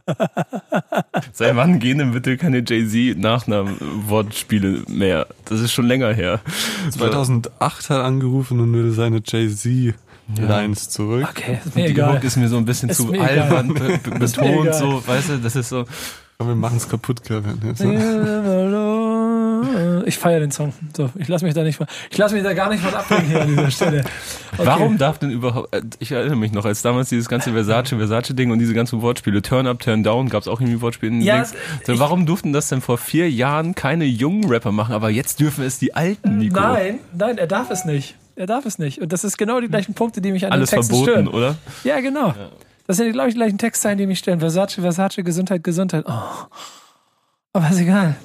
Seit wann gehen denn bitte keine Jay-Z-Nachnamen-Wortspiele mehr? Das ist schon länger her. 2008 hat angerufen und will seine Jay-Z-Lines zurück. Okay, ist mir Die egal. Hook ist mir so ein bisschen Ist zu albern betont, so, weißt du, das ist so. Komm, wir machen es kaputt, Kevin. Ich feiere den Song. So, ich lasse mich da nicht, von- ich lasse mich da gar nicht von abbringen hier an dieser Stelle. Okay. Warum darf denn überhaupt, äh, ich erinnere mich noch, als damals dieses ganze Versace, Versace-Ding und diese ganzen Wortspiele, Turn Up, Turn Down, gab es auch irgendwie Wortspiele in Ja, Dings. So, warum durften das denn vor vier Jahren keine jungen Rapper machen, aber jetzt dürfen es die alten, Nico? Nein, nein, er darf es nicht. Er darf es nicht. Und das ist genau die gleichen Punkte, die mich an Alles den Texten verboten, stören. oder? Ja, genau. Das sind glaube ich, die gleichen Textzeilen, die mich stören. Versace, Versace, Gesundheit, Gesundheit. Oh. Aber ist egal.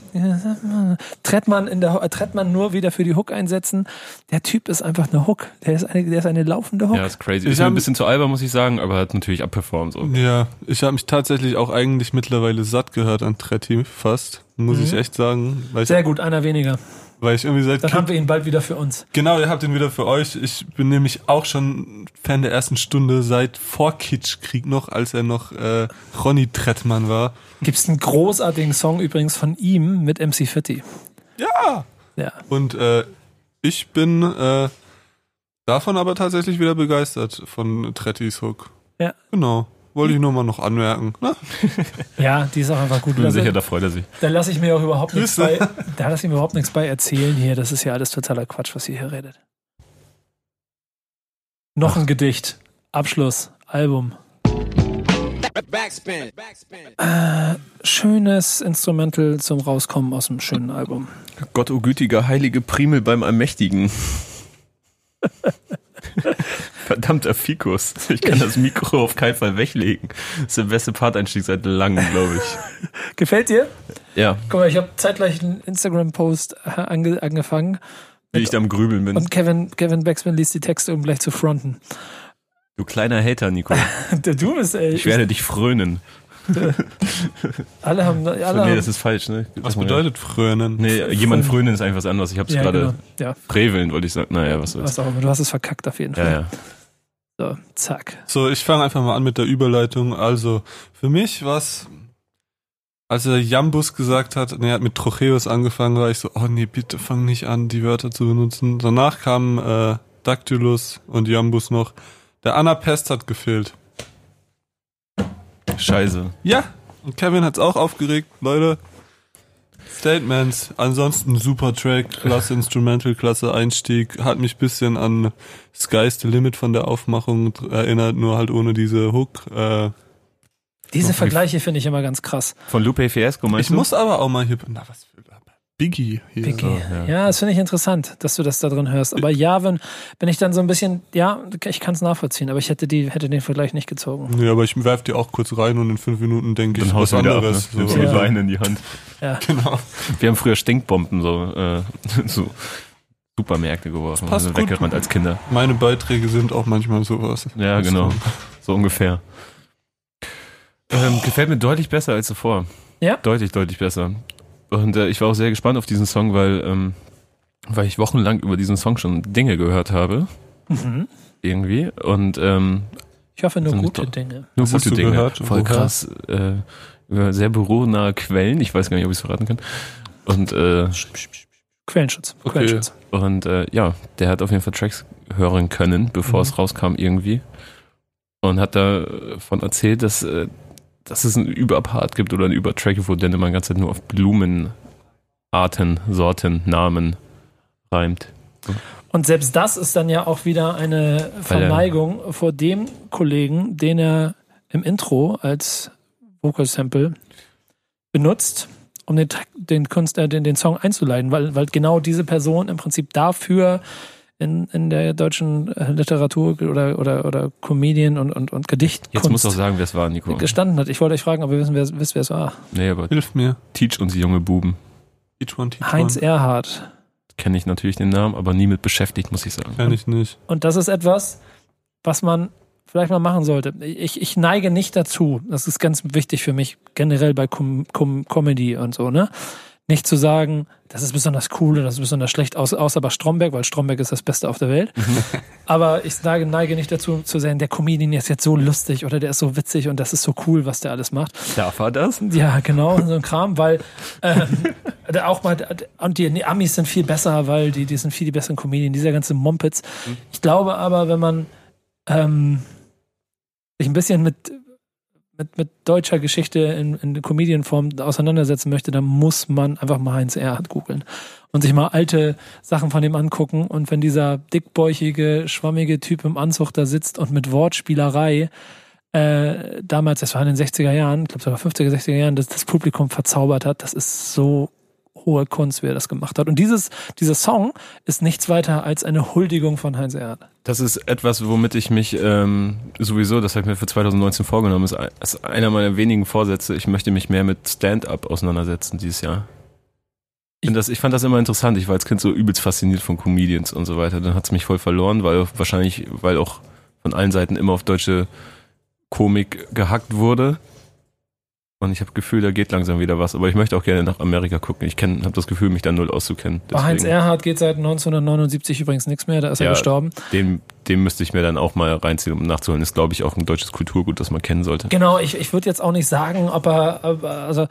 Trettmann, in der, Trettmann nur wieder für die Hook einsetzen. Der Typ ist einfach eine Hook. Der ist eine, der ist eine laufende Hook. Ja, ist crazy. Ich Ist ein bisschen zu albern, muss ich sagen, aber hat natürlich abperformt, so. Ja, ich habe mich tatsächlich auch eigentlich mittlerweile satt gehört an Tretti, fast, muss ich echt sagen. Weil ich, Sehr gut, einer weniger. Weil ich irgendwie seit Dann haben wir ihn bald wieder für uns. Genau, ihr habt ihn wieder für euch. Ich bin nämlich auch schon Fan der ersten Stunde seit vor Kitschkrieg noch, als er noch äh, Ronny Trettmann war. Gibt's einen großartigen Song übrigens von ihm mit MC Fitti. Ja! Ja. Und äh, ich bin äh, davon aber tatsächlich wieder begeistert von Trettis Hook. Ja. Genau. Wollte ich nur mal noch anmerken. Na, Ja, die ist auch einfach gut. Bin Also, sicher, da freut er sich. da lasse ich mir auch überhaupt nichts bei, da lasse ich mir überhaupt nichts bei erzählen hier. Das ist ja alles totaler Quatsch, was ihr hier redet. Noch ein Gedicht. Abschluss. Album. Backspin. Backspin. Äh, schönes Instrumental zum Rauskommen aus dem schönen Album. Gott, o gütiger, heilige Primel beim Allmächtigen. Verdammter Fikus. Ich kann das Mikro auf keinen Fall weglegen. Das ist der beste Parteinstieg seit langem, glaube ich. Gefällt dir? Ja, Guck mal, ich habe zeitgleich einen Instagram-Post äh, ange angefangen wie ich da am Grübeln bin. und Kevin, Kevin Backspin liest die Texte, um gleich zu fronten. Du kleiner Hater, Nico. Du bist, ey. Ich werde dich frönen. alle haben, alle nee, haben, das ist falsch, ne? was bedeutet Frönen? Nee, jemand frönen ist einfach was anderes. Ich habe es ja, gerade genau. ja, freveln, wollte ich sagen. Naja, was soll's. was auch immer. Du hast es verkackt auf jeden Fall. Ja, ja. So, zack. So, ich fange einfach mal an mit der Überleitung. Also, für mich was, als er Jambus gesagt hat, ne, er hat mit Trocheus angefangen, war ich so, oh nee, bitte fang nicht an, die Wörter zu benutzen. Danach kamen äh, Dactylus und Jambus noch. Der Anapest hat gefehlt. Scheiße. Ja, und Kevin hat's auch aufgeregt, Leute. Statements, ansonsten super Track, klasse Instrumental, klasse Einstieg, hat mich bisschen an Sky's the Limit von der Aufmachung erinnert, nur halt ohne diese Hook. Äh, Diese. Vergleiche finde ich immer ganz krass. Von Lupe Fiasco meinst ich du? muss aber auch mal hier, na was Biggie hier. Biggie. ja. ja. das finde ich interessant, dass du das da drin hörst. Aber ja, wenn, wenn ich dann so ein bisschen, ja, ich kann es nachvollziehen, aber ich hätte die, hätte den Vergleich nicht gezogen. Ja, aber ich werf dir auch kurz rein und in fünf Minuten denke ich Dann haust was du wieder ab, ne? anderes. So. die Ja. Beine in die Hand. Ja. Genau. Wir haben früher Stinkbomben so, äh, so Supermärkte geworfen. passt Also gut. weggerannt als Kinder. Meine Beiträge sind auch manchmal sowas. Ja, genau. So ungefähr. Ähm, gefällt mir deutlich besser als zuvor. Ja? Deutlich, deutlich besser. Und äh, ich war auch sehr gespannt auf diesen Song, weil, ähm, weil ich wochenlang über diesen Song schon Dinge gehört habe. Mhm. Irgendwie. Und ähm, Ich hoffe nur gute Dinge. nur Was hast gute du Dinge. gehört? Voll Woher? krass. Äh, über sehr beruhnahe Quellen. Ich weiß gar nicht, ob ich es verraten kann. Und äh, Quellenschutz. Okay. Quellenschutz. Und äh, ja, der hat auf jeden Fall Tracks hören können, bevor Mhm. es rauskam irgendwie. Und hat davon erzählt, dass, äh, dass es einen Überpart gibt oder einen Übertrack, wo Dennemann die ganze Zeit nur auf Blumenarten, Sorten, Namen reimt. Und selbst das ist dann ja auch wieder eine er- Verneigung vor dem Kollegen, den er im Intro als Vocal Sample benutzt, um den, den, Kunst, äh, den, den Song einzuleiten, weil, weil genau diese Person im Prinzip dafür in, in der deutschen äh, Literatur oder, oder, oder Comedian und, und, und Jetzt muss Gedichtkunst auch sagen, wer es war, Nico. gestanden hat. Ich wollte euch fragen, ob ihr wissen, wer, wisst, wer es war. Nee, aber Hilf mir. Teach uns junge Buben. Each one, teach Heinz one. Erhardt. Kenne ich natürlich den Namen, aber nie mit beschäftigt, muss ich sagen. Kenn ich nicht. Und das ist etwas, was man vielleicht mal machen sollte. Ich, ich neige nicht dazu, das ist ganz wichtig für mich, generell bei Com Com Comedy und so, ne? Nicht zu sagen, das ist besonders cool oder das ist besonders schlecht, außer, außer bei Stromberg, weil Stromberg ist das Beste auf der Welt. Aber ich sage, neige nicht dazu zu sagen, der Comedian ist jetzt so lustig oder der ist so witzig und das ist so cool, was der alles macht. Darf er das? Ja, genau, so ein Kram, weil ähm, auch mal, und die, die, Amis sind viel besser, weil die, die sind viel die besseren Comedien, dieser ganze Mumpitz. Ich glaube aber, wenn man ähm, sich ein bisschen mit mit, mit deutscher Geschichte in, in Comedianform auseinandersetzen möchte, dann muss man einfach mal Heinz Erhardt googeln und sich mal alte Sachen von dem angucken. Und wenn dieser dickbäuchige, schwammige Typ im Anzug da sitzt und mit Wortspielerei äh, damals, das war in den 60er Jahren, ich glaube sogar 50er, 60er Jahren, das, das Publikum verzaubert hat, das ist so hohe Kunst, wie er das gemacht hat. Und dieses, dieser Song ist nichts weiter als eine Huldigung von Heinz Erhardt. Das ist etwas, womit ich mich ähm, sowieso, das habe ich mir für 2019 vorgenommen, ist, ist einer meiner wenigen Vorsätze. Ich möchte mich mehr mit Stand-up auseinandersetzen dieses Jahr. Ich, das, ich fand das immer interessant. Ich war als Kind so übelst fasziniert von Comedians und so weiter. Dann hat es mich voll verloren, weil wahrscheinlich, weil auch von allen Seiten immer auf deutsche Komik gehackt wurde. Und ich habe Gefühl, da geht langsam wieder was. Aber ich möchte auch gerne nach Amerika gucken. Ich habe das Gefühl, mich da null auszukennen. Deswegen. Bei Heinz Erhardt geht seit 1979 übrigens nichts mehr. Da ist ja, er gestorben. Den, den müsste ich mir dann auch mal reinziehen, um nachzuholen. Ist, glaube ich, auch ein deutsches Kulturgut, das man kennen sollte. Genau, ich, ich würde jetzt auch nicht sagen, ob er, also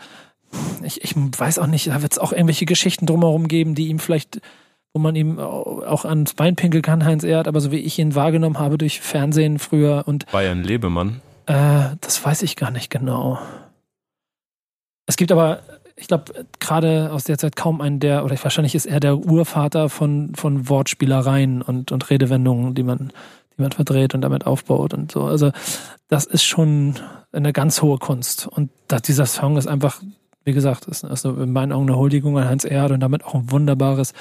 ich, ich weiß auch nicht, da wird es auch irgendwelche Geschichten drumherum geben, die ihm vielleicht, wo man ihm auch ans Bein pinkeln kann, Heinz Erhardt, aber so wie ich ihn wahrgenommen habe durch Fernsehen früher und. Bayern Lebemann. Äh, das weiß ich gar nicht genau. Es gibt aber, ich glaube, gerade aus der Zeit kaum einen, der, oder wahrscheinlich ist er der Urvater von, von Wortspielereien und, und Redewendungen, die man, die man verdreht und damit aufbaut und so. Also, das ist schon eine ganz hohe Kunst. Und das, dieser Song ist einfach, wie gesagt, ist, ist in meinen Augen eine Huldigung an Hans Erd und damit auch ein wunderbares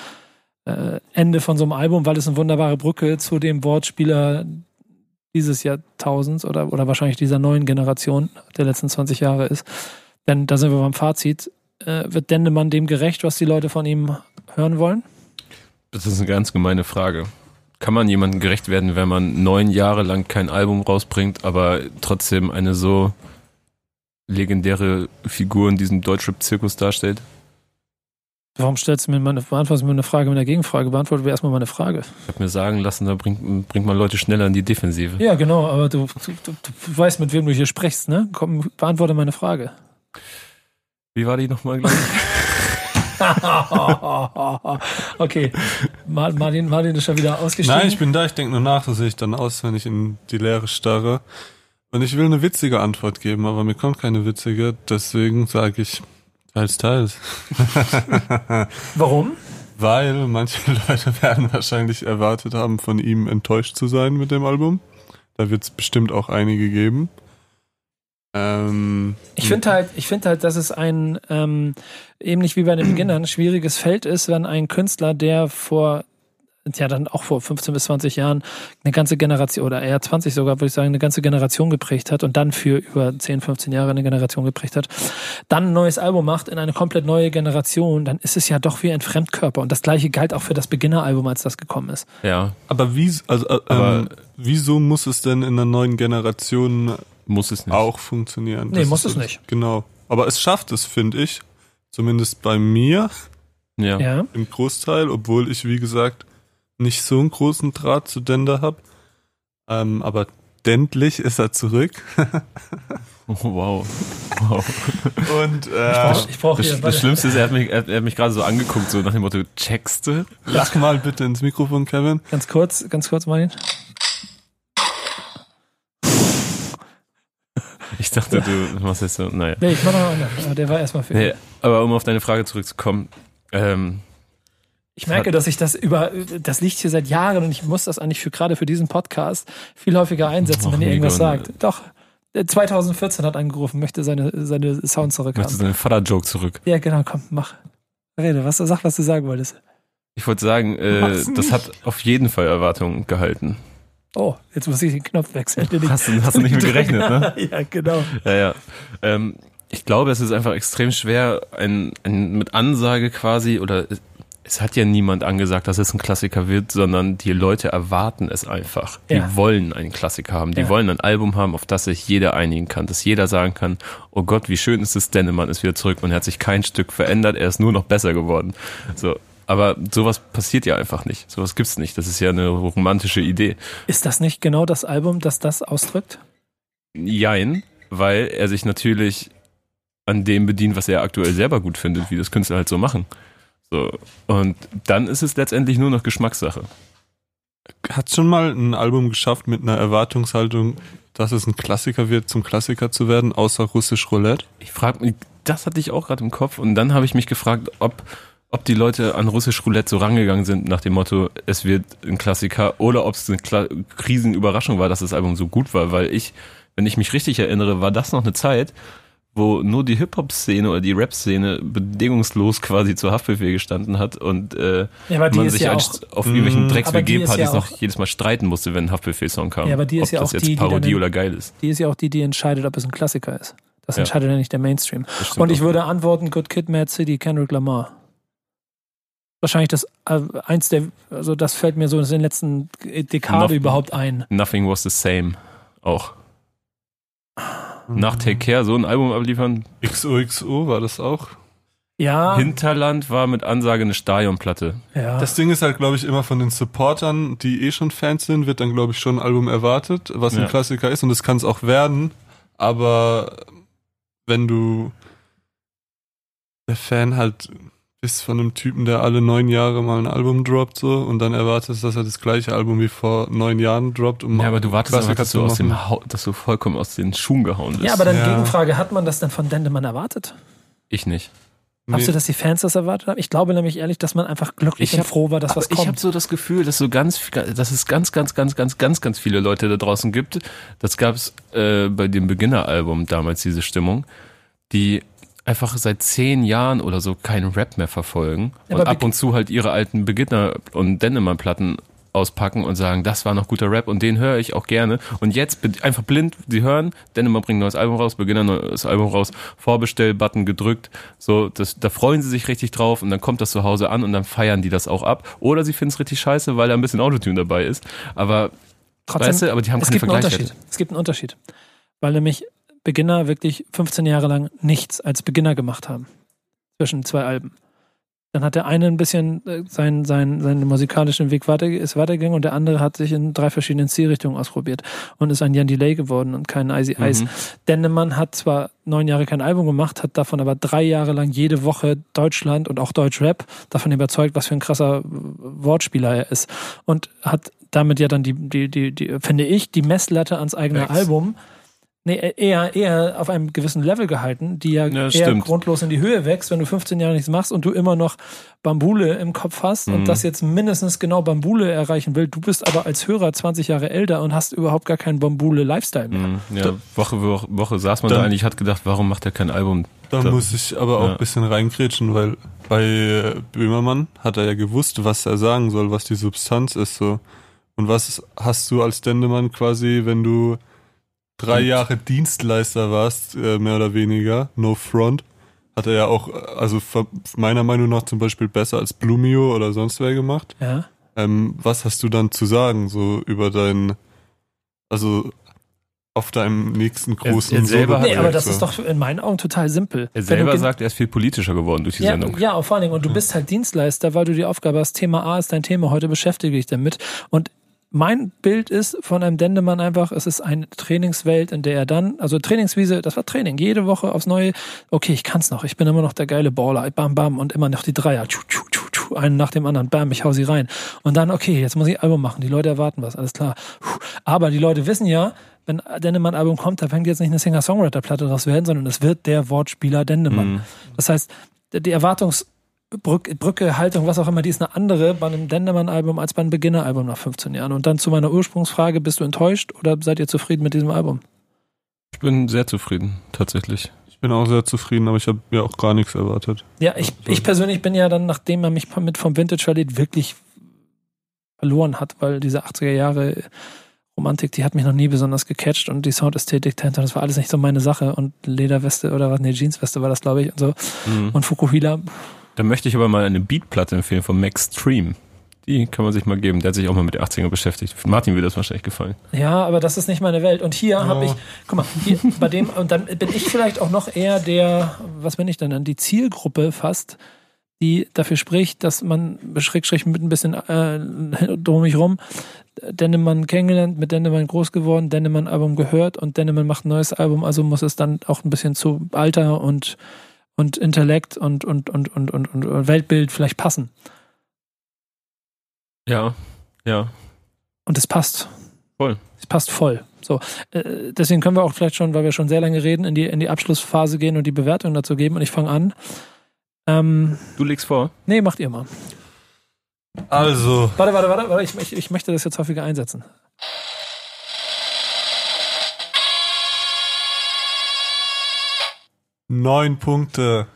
äh, Ende von so einem Album, weil es eine wunderbare Brücke zu dem Wortspieler dieses Jahrtausends oder, oder wahrscheinlich dieser neuen Generation der letzten 20 Jahre ist. Denn da sind wir beim Fazit. Äh, wird Dendemann dem gerecht, was die Leute von ihm hören wollen? Das ist eine ganz gemeine Frage. Kann man jemandem gerecht werden, wenn man neun Jahre lang kein Album rausbringt, aber trotzdem eine so legendäre Figur in diesem Deutschrap-Zirkus darstellt? Warum stellst du mir meine, beantwortest du mir eine Frage mit einer Gegenfrage? Beantworte mir erstmal meine Frage. Ich habe mir sagen lassen, da bringt, bringt man Leute schneller in die Defensive. Ja, genau, aber du, du, du weißt, mit wem du hier sprichst, ne? Komm, beantworte meine Frage. Wie war die nochmal gleich? okay. Martin, Martin ist schon wieder ausgestiegen. Nein, ich bin da, ich denke nur nach, so sehe ich dann aus, wenn ich in die Leere starre. Und ich will eine witzige Antwort geben, aber mir kommt keine witzige, deswegen sage ich teils, teils. Warum? Weil manche Leute werden wahrscheinlich erwartet haben, von ihm enttäuscht zu sein mit dem Album. Da wird es bestimmt auch einige geben. Ähm, ich finde halt, ich finde halt, dass es ein ähm, ähnlich wie bei den Beginnern schwieriges Feld ist, wenn ein Künstler, der vor ja dann auch vor 15 bis 20 Jahren eine ganze Generation oder eher 20 sogar, würde ich sagen, eine ganze Generation geprägt hat und dann für über 10, 15 Jahre eine Generation geprägt hat, dann ein neues Album macht in eine komplett neue Generation, dann ist es ja doch wie ein Fremdkörper und das gleiche galt auch für das Beginner-Album, als das gekommen ist. Ja. Aber wie, also, äh, Aber ähm, wieso muss es denn in einer neuen Generation muss es nicht. Auch funktionieren. Nee, das muss es nicht. Genau. Aber es schafft es, finde ich. Zumindest bei mir. Ja. ja. Im Großteil, obwohl ich, wie gesagt, nicht so einen großen Draht zu Dender habe. Ähm, aber dendlich ist er zurück. oh, wow. wow. Und äh, ich brauch, ich brauch das, das Schlimmste ist, er hat mich, er, er hat mich gerade so angeguckt, so nach dem Motto, checkst du? Lach mal bitte ins Mikrofon, Kevin. Ganz kurz, ganz kurz, Martin. Ich dachte, du machst jetzt so, naja. Nee, ich mach noch einen, aber der war erstmal für nee, Aber um auf deine Frage zurückzukommen, ähm, ich merke, dass ich das über, das liegt hier seit Jahren und ich muss das eigentlich für gerade für diesen Podcast viel häufiger einsetzen, wenn ihr irgendwas sagt. Doch. 2014 hat angerufen, möchte seine, seine Sound zurückhaben. Möchte seinen Vater-Joke zurück. Ja, genau, komm, mach. Rede, was, sag, was du sagen wolltest. Ich wollte sagen, äh, das hat auf jeden Fall Erwartungen gehalten. Oh, jetzt muss ich den Knopf wechseln. Hast du, hast du nicht mehr gerechnet, ne? ja, genau. Ja, ja. Ähm, ich glaube, es ist einfach extrem schwer, ein, ein, mit Ansage quasi, oder es hat ja niemand angesagt, dass es ein Klassiker wird, sondern die Leute erwarten es einfach. Die Ja. wollen einen Klassiker haben. Die Ja. wollen ein Album haben, auf das sich jeder einigen kann, dass jeder sagen kann, oh Gott, wie schön ist es, Dennemann ist wieder zurück und er hat sich kein Stück verändert, er ist nur noch besser geworden. So. Aber sowas passiert ja einfach nicht. Sowas gibt's nicht. Das ist ja eine romantische Idee. Ist das nicht genau das Album, das das ausdrückt? Jein, weil er sich natürlich an dem bedient, was er aktuell selber gut findet, wie das Künstler halt so machen. So. Und dann ist es letztendlich nur noch Geschmackssache. Hat schon mal ein Album geschafft mit einer Erwartungshaltung, dass es ein Klassiker wird, zum Klassiker zu werden, außer Russisch Roulette? Ich frage mich, das hatte ich auch gerade im Kopf und dann habe ich mich gefragt, ob, ob die Leute an Russisch Roulette so rangegangen sind nach dem Motto, es wird ein Klassiker oder ob es eine Kla Krisenüberraschung war, dass das Album so gut war, weil ich, wenn ich mich richtig erinnere, war das noch eine Zeit, wo nur die Hip-Hop-Szene oder die Rap-Szene bedingungslos quasi zur Haftbefehl gestanden hat und äh, Ja, die man sich ja als, auf irgendwelchen die ist Drecks-WG-Partys ja noch jedes Mal streiten musste, wenn ein Haftbefehl-Song kam. Ja, aber die ist ob ja das auch jetzt die, die Parodie in- oder geil ist. die ist ja auch die, die entscheidet, ob es ein Klassiker ist. Das entscheidet ja nicht der Mainstream. Und ich würde antworten, Good Kid, Mad City, Kendrick Lamar. Wahrscheinlich das äh, eins der, also das fällt mir so in den letzten Dekade Noch- überhaupt ein. Nothing was the same. Auch. Nach Take Care so ein Album abliefern. XOXO war das auch. Ja, Hinterland war mit Ansage eine Stadionplatte. ja. Das Ding ist halt, glaube ich, immer von den Supportern, die eh schon Fans sind, wird dann, glaube ich, schon ein Album erwartet, was ein Ja. Klassiker ist und das kann es auch werden. Aber wenn du der Fan halt bist von einem Typen, der alle neun Jahre mal ein Album droppt so und dann erwartest, dass er das gleiche Album wie vor neun Jahren droppt. Um Ja, aber du wartest einfach, dass du, aus dem. Hau dass du vollkommen aus den Schuhen gehauen bist. ja, aber dann Ja. Gegenfrage, hat man das denn von Dendemann erwartet? ich nicht. Glaubst Nee. du, dass die Fans das erwartet haben? Ich glaube nämlich ehrlich, dass man einfach glücklich Ich und hab- froh war, dass Aber was ich habe kommt. so das Gefühl, dass so ganz, dass es ganz, ganz, ganz, ganz, ganz, ganz viele Leute da draußen gibt. Das gab es äh, bei dem Beginner-Album damals diese Stimmung, die einfach seit zehn Jahren oder so keinen Rap mehr verfolgen Ja, und aber ab und zu halt ihre alten Beginner- und Dennemann-Platten auspacken und sagen, das war noch guter Rap und den höre ich auch gerne. Und jetzt bin- einfach blind, sie hören, Dennemann bringt ein neues Album raus, Beginner neues Album raus, Vorbestell-Button gedrückt, so, das, da freuen sie sich richtig drauf und dann kommt das zu Hause an und dann feiern die das auch ab. Oder sie finden es richtig scheiße, weil da ein bisschen Autotune dabei ist. Aber, Trotzdem, weißt du, aber die haben es keine gibt. Unterschied. Es gibt einen Unterschied. Weil nämlich Beginner wirklich 15 Jahre lang nichts als Beginner gemacht haben. Zwischen zwei Alben. Dann hat der eine ein bisschen äh, seinen, seinen, seinen musikalischen Weg weiter, ist weitergegangen und der andere hat sich in drei verschiedenen Zielrichtungen ausprobiert und ist ein Jan Delay geworden und kein Icy Ice. Mhm. Dennemann hat zwar neun Jahre kein Album gemacht, hat davon aber drei Jahre lang jede Woche Deutschland und auch Deutschrap davon überzeugt, was für ein krasser Wortspieler er ist. Und hat damit ja dann die, die, die, die finde ich, die Messlatte ans eigene Facts. Album nee, eher, eher auf einem gewissen Level gehalten, die ja, Ja, eher stimmt. grundlos in die Höhe wächst, wenn du 15 Jahre nichts machst und du immer noch Bambule im Kopf hast Mhm. und das jetzt mindestens genau Bambule erreichen will. Du bist aber als Hörer 20 Jahre älter und hast überhaupt gar keinen Bambule-Lifestyle mehr. Mhm. Ja, Woche, Woche, Woche saß man Dann- da eigentlich, hat gedacht, warum macht er kein Album? Da Da- muss ich aber auch Ja. ein bisschen reingrätschen, weil bei äh, Böhmermann hat er ja gewusst, was er sagen soll, was die Substanz ist so. Und was hast du als Dendemann quasi, wenn du drei Jahre Dienstleister warst, äh, mehr oder weniger, no front, hat er ja auch, also meiner Meinung nach zum Beispiel besser als Blumio oder sonst wer gemacht. Ja. Ähm, was hast du dann zu sagen, so über dein, also auf deinem nächsten großen er selber hat- Nee, aber das so. ist doch in meinen Augen total simpel. Er selber sagt, er ist viel politischer geworden durch die ja, Sendung. ja, vor allen Dingen, und du bist halt Dienstleister, weil du die Aufgabe hast, Thema A ist dein Thema, heute beschäftige dich damit. Und mein Bild ist von einem Dendemann einfach, es ist eine Trainingswelt, in der er dann, also Trainingswiese, das war Training, jede Woche aufs Neue, okay, ich kann's noch, ich bin immer noch der geile Baller, bam, bam, und immer noch die Dreier, tschu, tschu, tschu, tschu, einen nach dem anderen, bam, ich hau sie rein. Und dann, okay, jetzt muss ich ein Album machen, die Leute erwarten was, alles klar. Aber die Leute wissen ja, wenn Dendemann Album kommt, da fängt jetzt nicht eine Singer-Songwriter-Platte draus werden, sondern es wird der Wortspieler Dendemann. Mhm. Das heißt, die Erwartungsbrücke, Brücke, Haltung, was auch immer, die ist eine andere bei einem Dendemann-Album als bei einem Beginner-Album nach 15 Jahren. Und dann zu meiner Ursprungsfrage, bist du enttäuscht oder seid ihr zufrieden mit diesem Album? Ich bin sehr zufrieden, tatsächlich. Ich bin auch sehr zufrieden, aber ich habe ja auch gar nichts erwartet. Ja, ich, ich persönlich bin ja dann, nachdem er mich mit vom Vintage verliert, wirklich verloren hat, weil diese 80er Jahre Romantik, die hat mich noch nie besonders gecatcht und die Soundästhetik dahinter, das war alles nicht so meine Sache und Lederweste oder was, nee, Jeansweste war das, glaube ich, und so. Mhm. Und Fukuhila, Da möchte ich aber mal eine Beatplatte empfehlen von Max Stream. Die kann man sich mal geben. Der hat sich auch mal mit der 80er beschäftigt. Martin wird das wahrscheinlich gefallen. Ja, aber das ist nicht meine Welt. Und hier habe ich, guck mal, hier bei dem, und dann bin ich vielleicht auch noch eher der, was bin ich denn dann, die Zielgruppe fast, die dafür spricht, dass man schräg, mit ein bisschen äh, drum mich rum, Dennemann kennengelernt, mit Dennemann groß geworden, Dennemann-Album gehört und Dennemann macht ein neues Album, also muss es dann auch ein bisschen zu Alter und, und Intellekt und, und, und, und, und, und Weltbild vielleicht passen. Ja, ja. Und es passt. Voll. Es passt voll. So, äh, deswegen können wir auch vielleicht schon, weil wir schon sehr lange reden, in die, in die Abschlussphase gehen und die Bewertung dazu geben. Und ich fange an. Ähm, du legst vor? Nee, macht ihr mal. Also. Warte, warte, warte, warte. Ich, ich, ich möchte das jetzt häufiger einsetzen. Neun Punkte.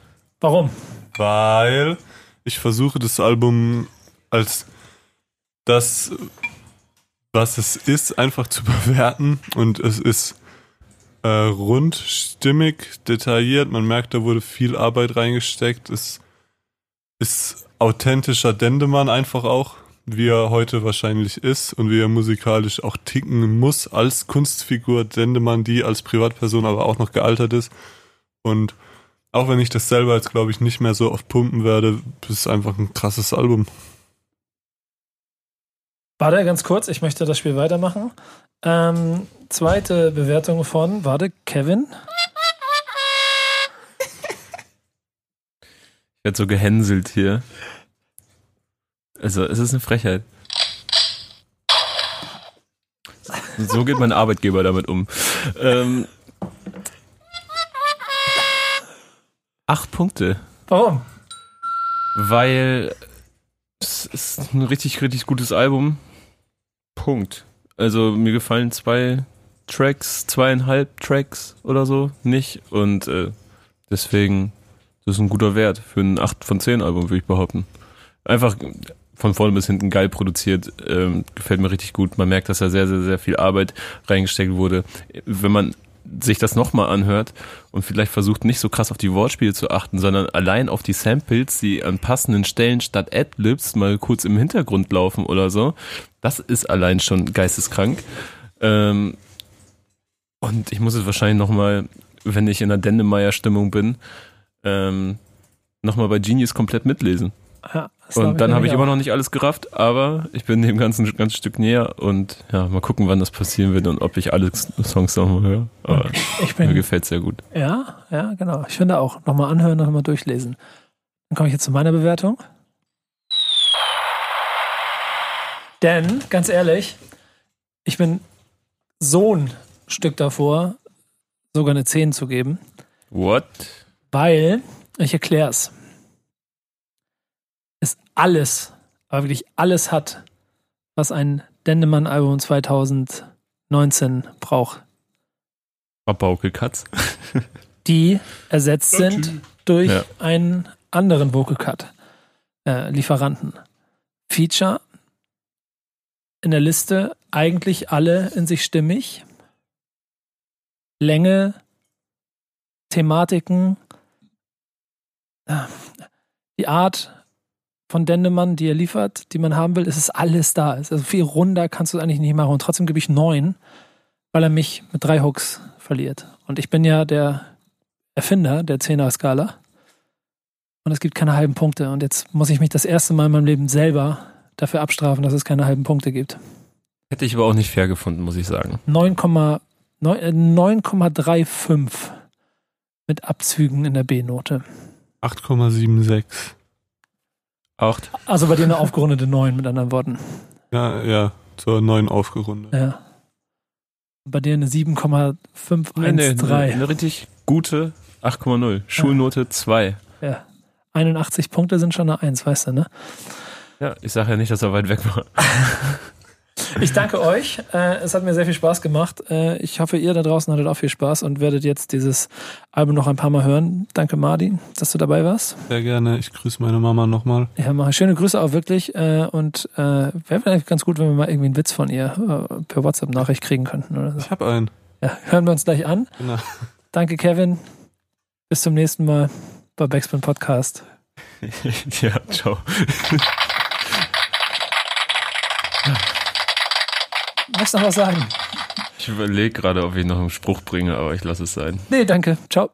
Warum? Weil ich versuche das Album als das, was es ist, einfach zu bewerten. Und es ist äh, rund, stimmig, detailliert. Man merkt, da wurde viel Arbeit reingesteckt. Es ist authentischer Dendemann einfach auch, wie er heute wahrscheinlich ist und wie er musikalisch auch ticken muss als Kunstfigur Dendemann, die als Privatperson aber auch noch gealtert ist. Und auch wenn ich das selber jetzt, glaube ich, nicht mehr so oft pumpen werde, ist es einfach ein krasses Album. Warte, ganz kurz, ich möchte das Spiel weitermachen. Ähm, zweite Bewertung von, warte, Kevin. Ich werde so gehänselt hier. Also, es ist eine Frechheit. So geht mein Arbeitgeber damit um. Ähm, acht Punkte. Warum? Weil es ist ein richtig, richtig gutes Album. Punkt. Also mir gefallen zwei Tracks, zweieinhalb Tracks oder so nicht. Und äh, deswegen, das ist ein guter Wert für ein 8 von 10 Album, würde ich behaupten. Einfach von vorne bis hinten geil produziert, ähm, gefällt mir richtig gut. Man merkt, dass da sehr, sehr, sehr viel Arbeit reingesteckt wurde. Wenn man sich das nochmal anhört und vielleicht versucht nicht so krass auf die Wortspiele zu achten, sondern allein auf die Samples, die an passenden Stellen statt Adlibs mal kurz im Hintergrund laufen oder so, das ist allein schon geisteskrank. Ähm, und ich muss es wahrscheinlich nochmal, wenn ich in der Dendemeyer-Stimmung bin, ähm, nochmal bei Genius komplett mitlesen. Ja, und dann habe ich immer noch nicht alles gerafft, aber ich bin dem ganzen ein ganzes Stück näher und ja, mal gucken, wann das passieren wird und ob ich alle Songs nochmal höre. Aber ich bin, mir gefällt sehr gut. Ja, ja, genau. Ich finde auch, nochmal anhören, nochmal durchlesen. Dann komme ich jetzt zu meiner Bewertung. Denn, ganz ehrlich, ich bin so ein Stück davor, sogar eine 10 zu geben. What? Weil, ich erkläre es es alles, aber wirklich alles hat, was ein Dendemann-Album 2019 braucht. Vocal-Cuts. Die ersetzt sind durch ja. einen anderen Vocal Cut äh, Lieferanten. Feature in der Liste eigentlich alle in sich stimmig. Länge, Thematiken, äh, die Art, von Dendemann, die er liefert, die man haben will, ist es alles da. Also viel runder kannst du eigentlich nicht machen. Und trotzdem gebe ich neun, weil er mich mit drei Hooks verliert. Und ich bin ja der Erfinder der Zehner-Skala. Und es gibt keine halben Punkte. Und jetzt muss ich mich das erste Mal in meinem Leben selber dafür abstrafen, dass es keine halben Punkte gibt. Hätte ich aber auch nicht fair gefunden, muss ich sagen. 9,35 äh, mit Abzügen in der B-Note. 8,76. Acht. Also bei dir eine aufgerundete 9, mit anderen Worten. Ja, ja, zur 9 aufgerundet. Ja. Bei dir eine 7,513. Nee, nee, eine, eine richtig gute 8,0. Schulnote 2. Ja. 81 Punkte sind schon eine 1, weißt du, ne? Ja, ich sage ja nicht, dass er weit weg war. Ich danke euch. Äh, es hat mir sehr viel Spaß gemacht. Äh, ich hoffe, ihr da draußen hattet auch viel Spaß und werdet jetzt dieses Album noch ein paar Mal hören. Danke, Martin, dass du dabei warst. Sehr gerne. Ich grüße meine Mama nochmal. Ja, mache schöne Grüße auch wirklich. Äh, und wäre vielleicht ganz gut, wenn wir mal irgendwie einen Witz von ihr per WhatsApp-Nachricht kriegen könnten. Oder so. Ich habe einen. Ja, hören wir uns gleich an. Genau. Danke, Kevin. Bis zum nächsten Mal bei Backspin Podcast. ja, ciao. Magst du noch was sagen? Ich überlege gerade, ob ich noch einen Spruch bringe, aber ich lasse es sein. Nee, danke. Ciao.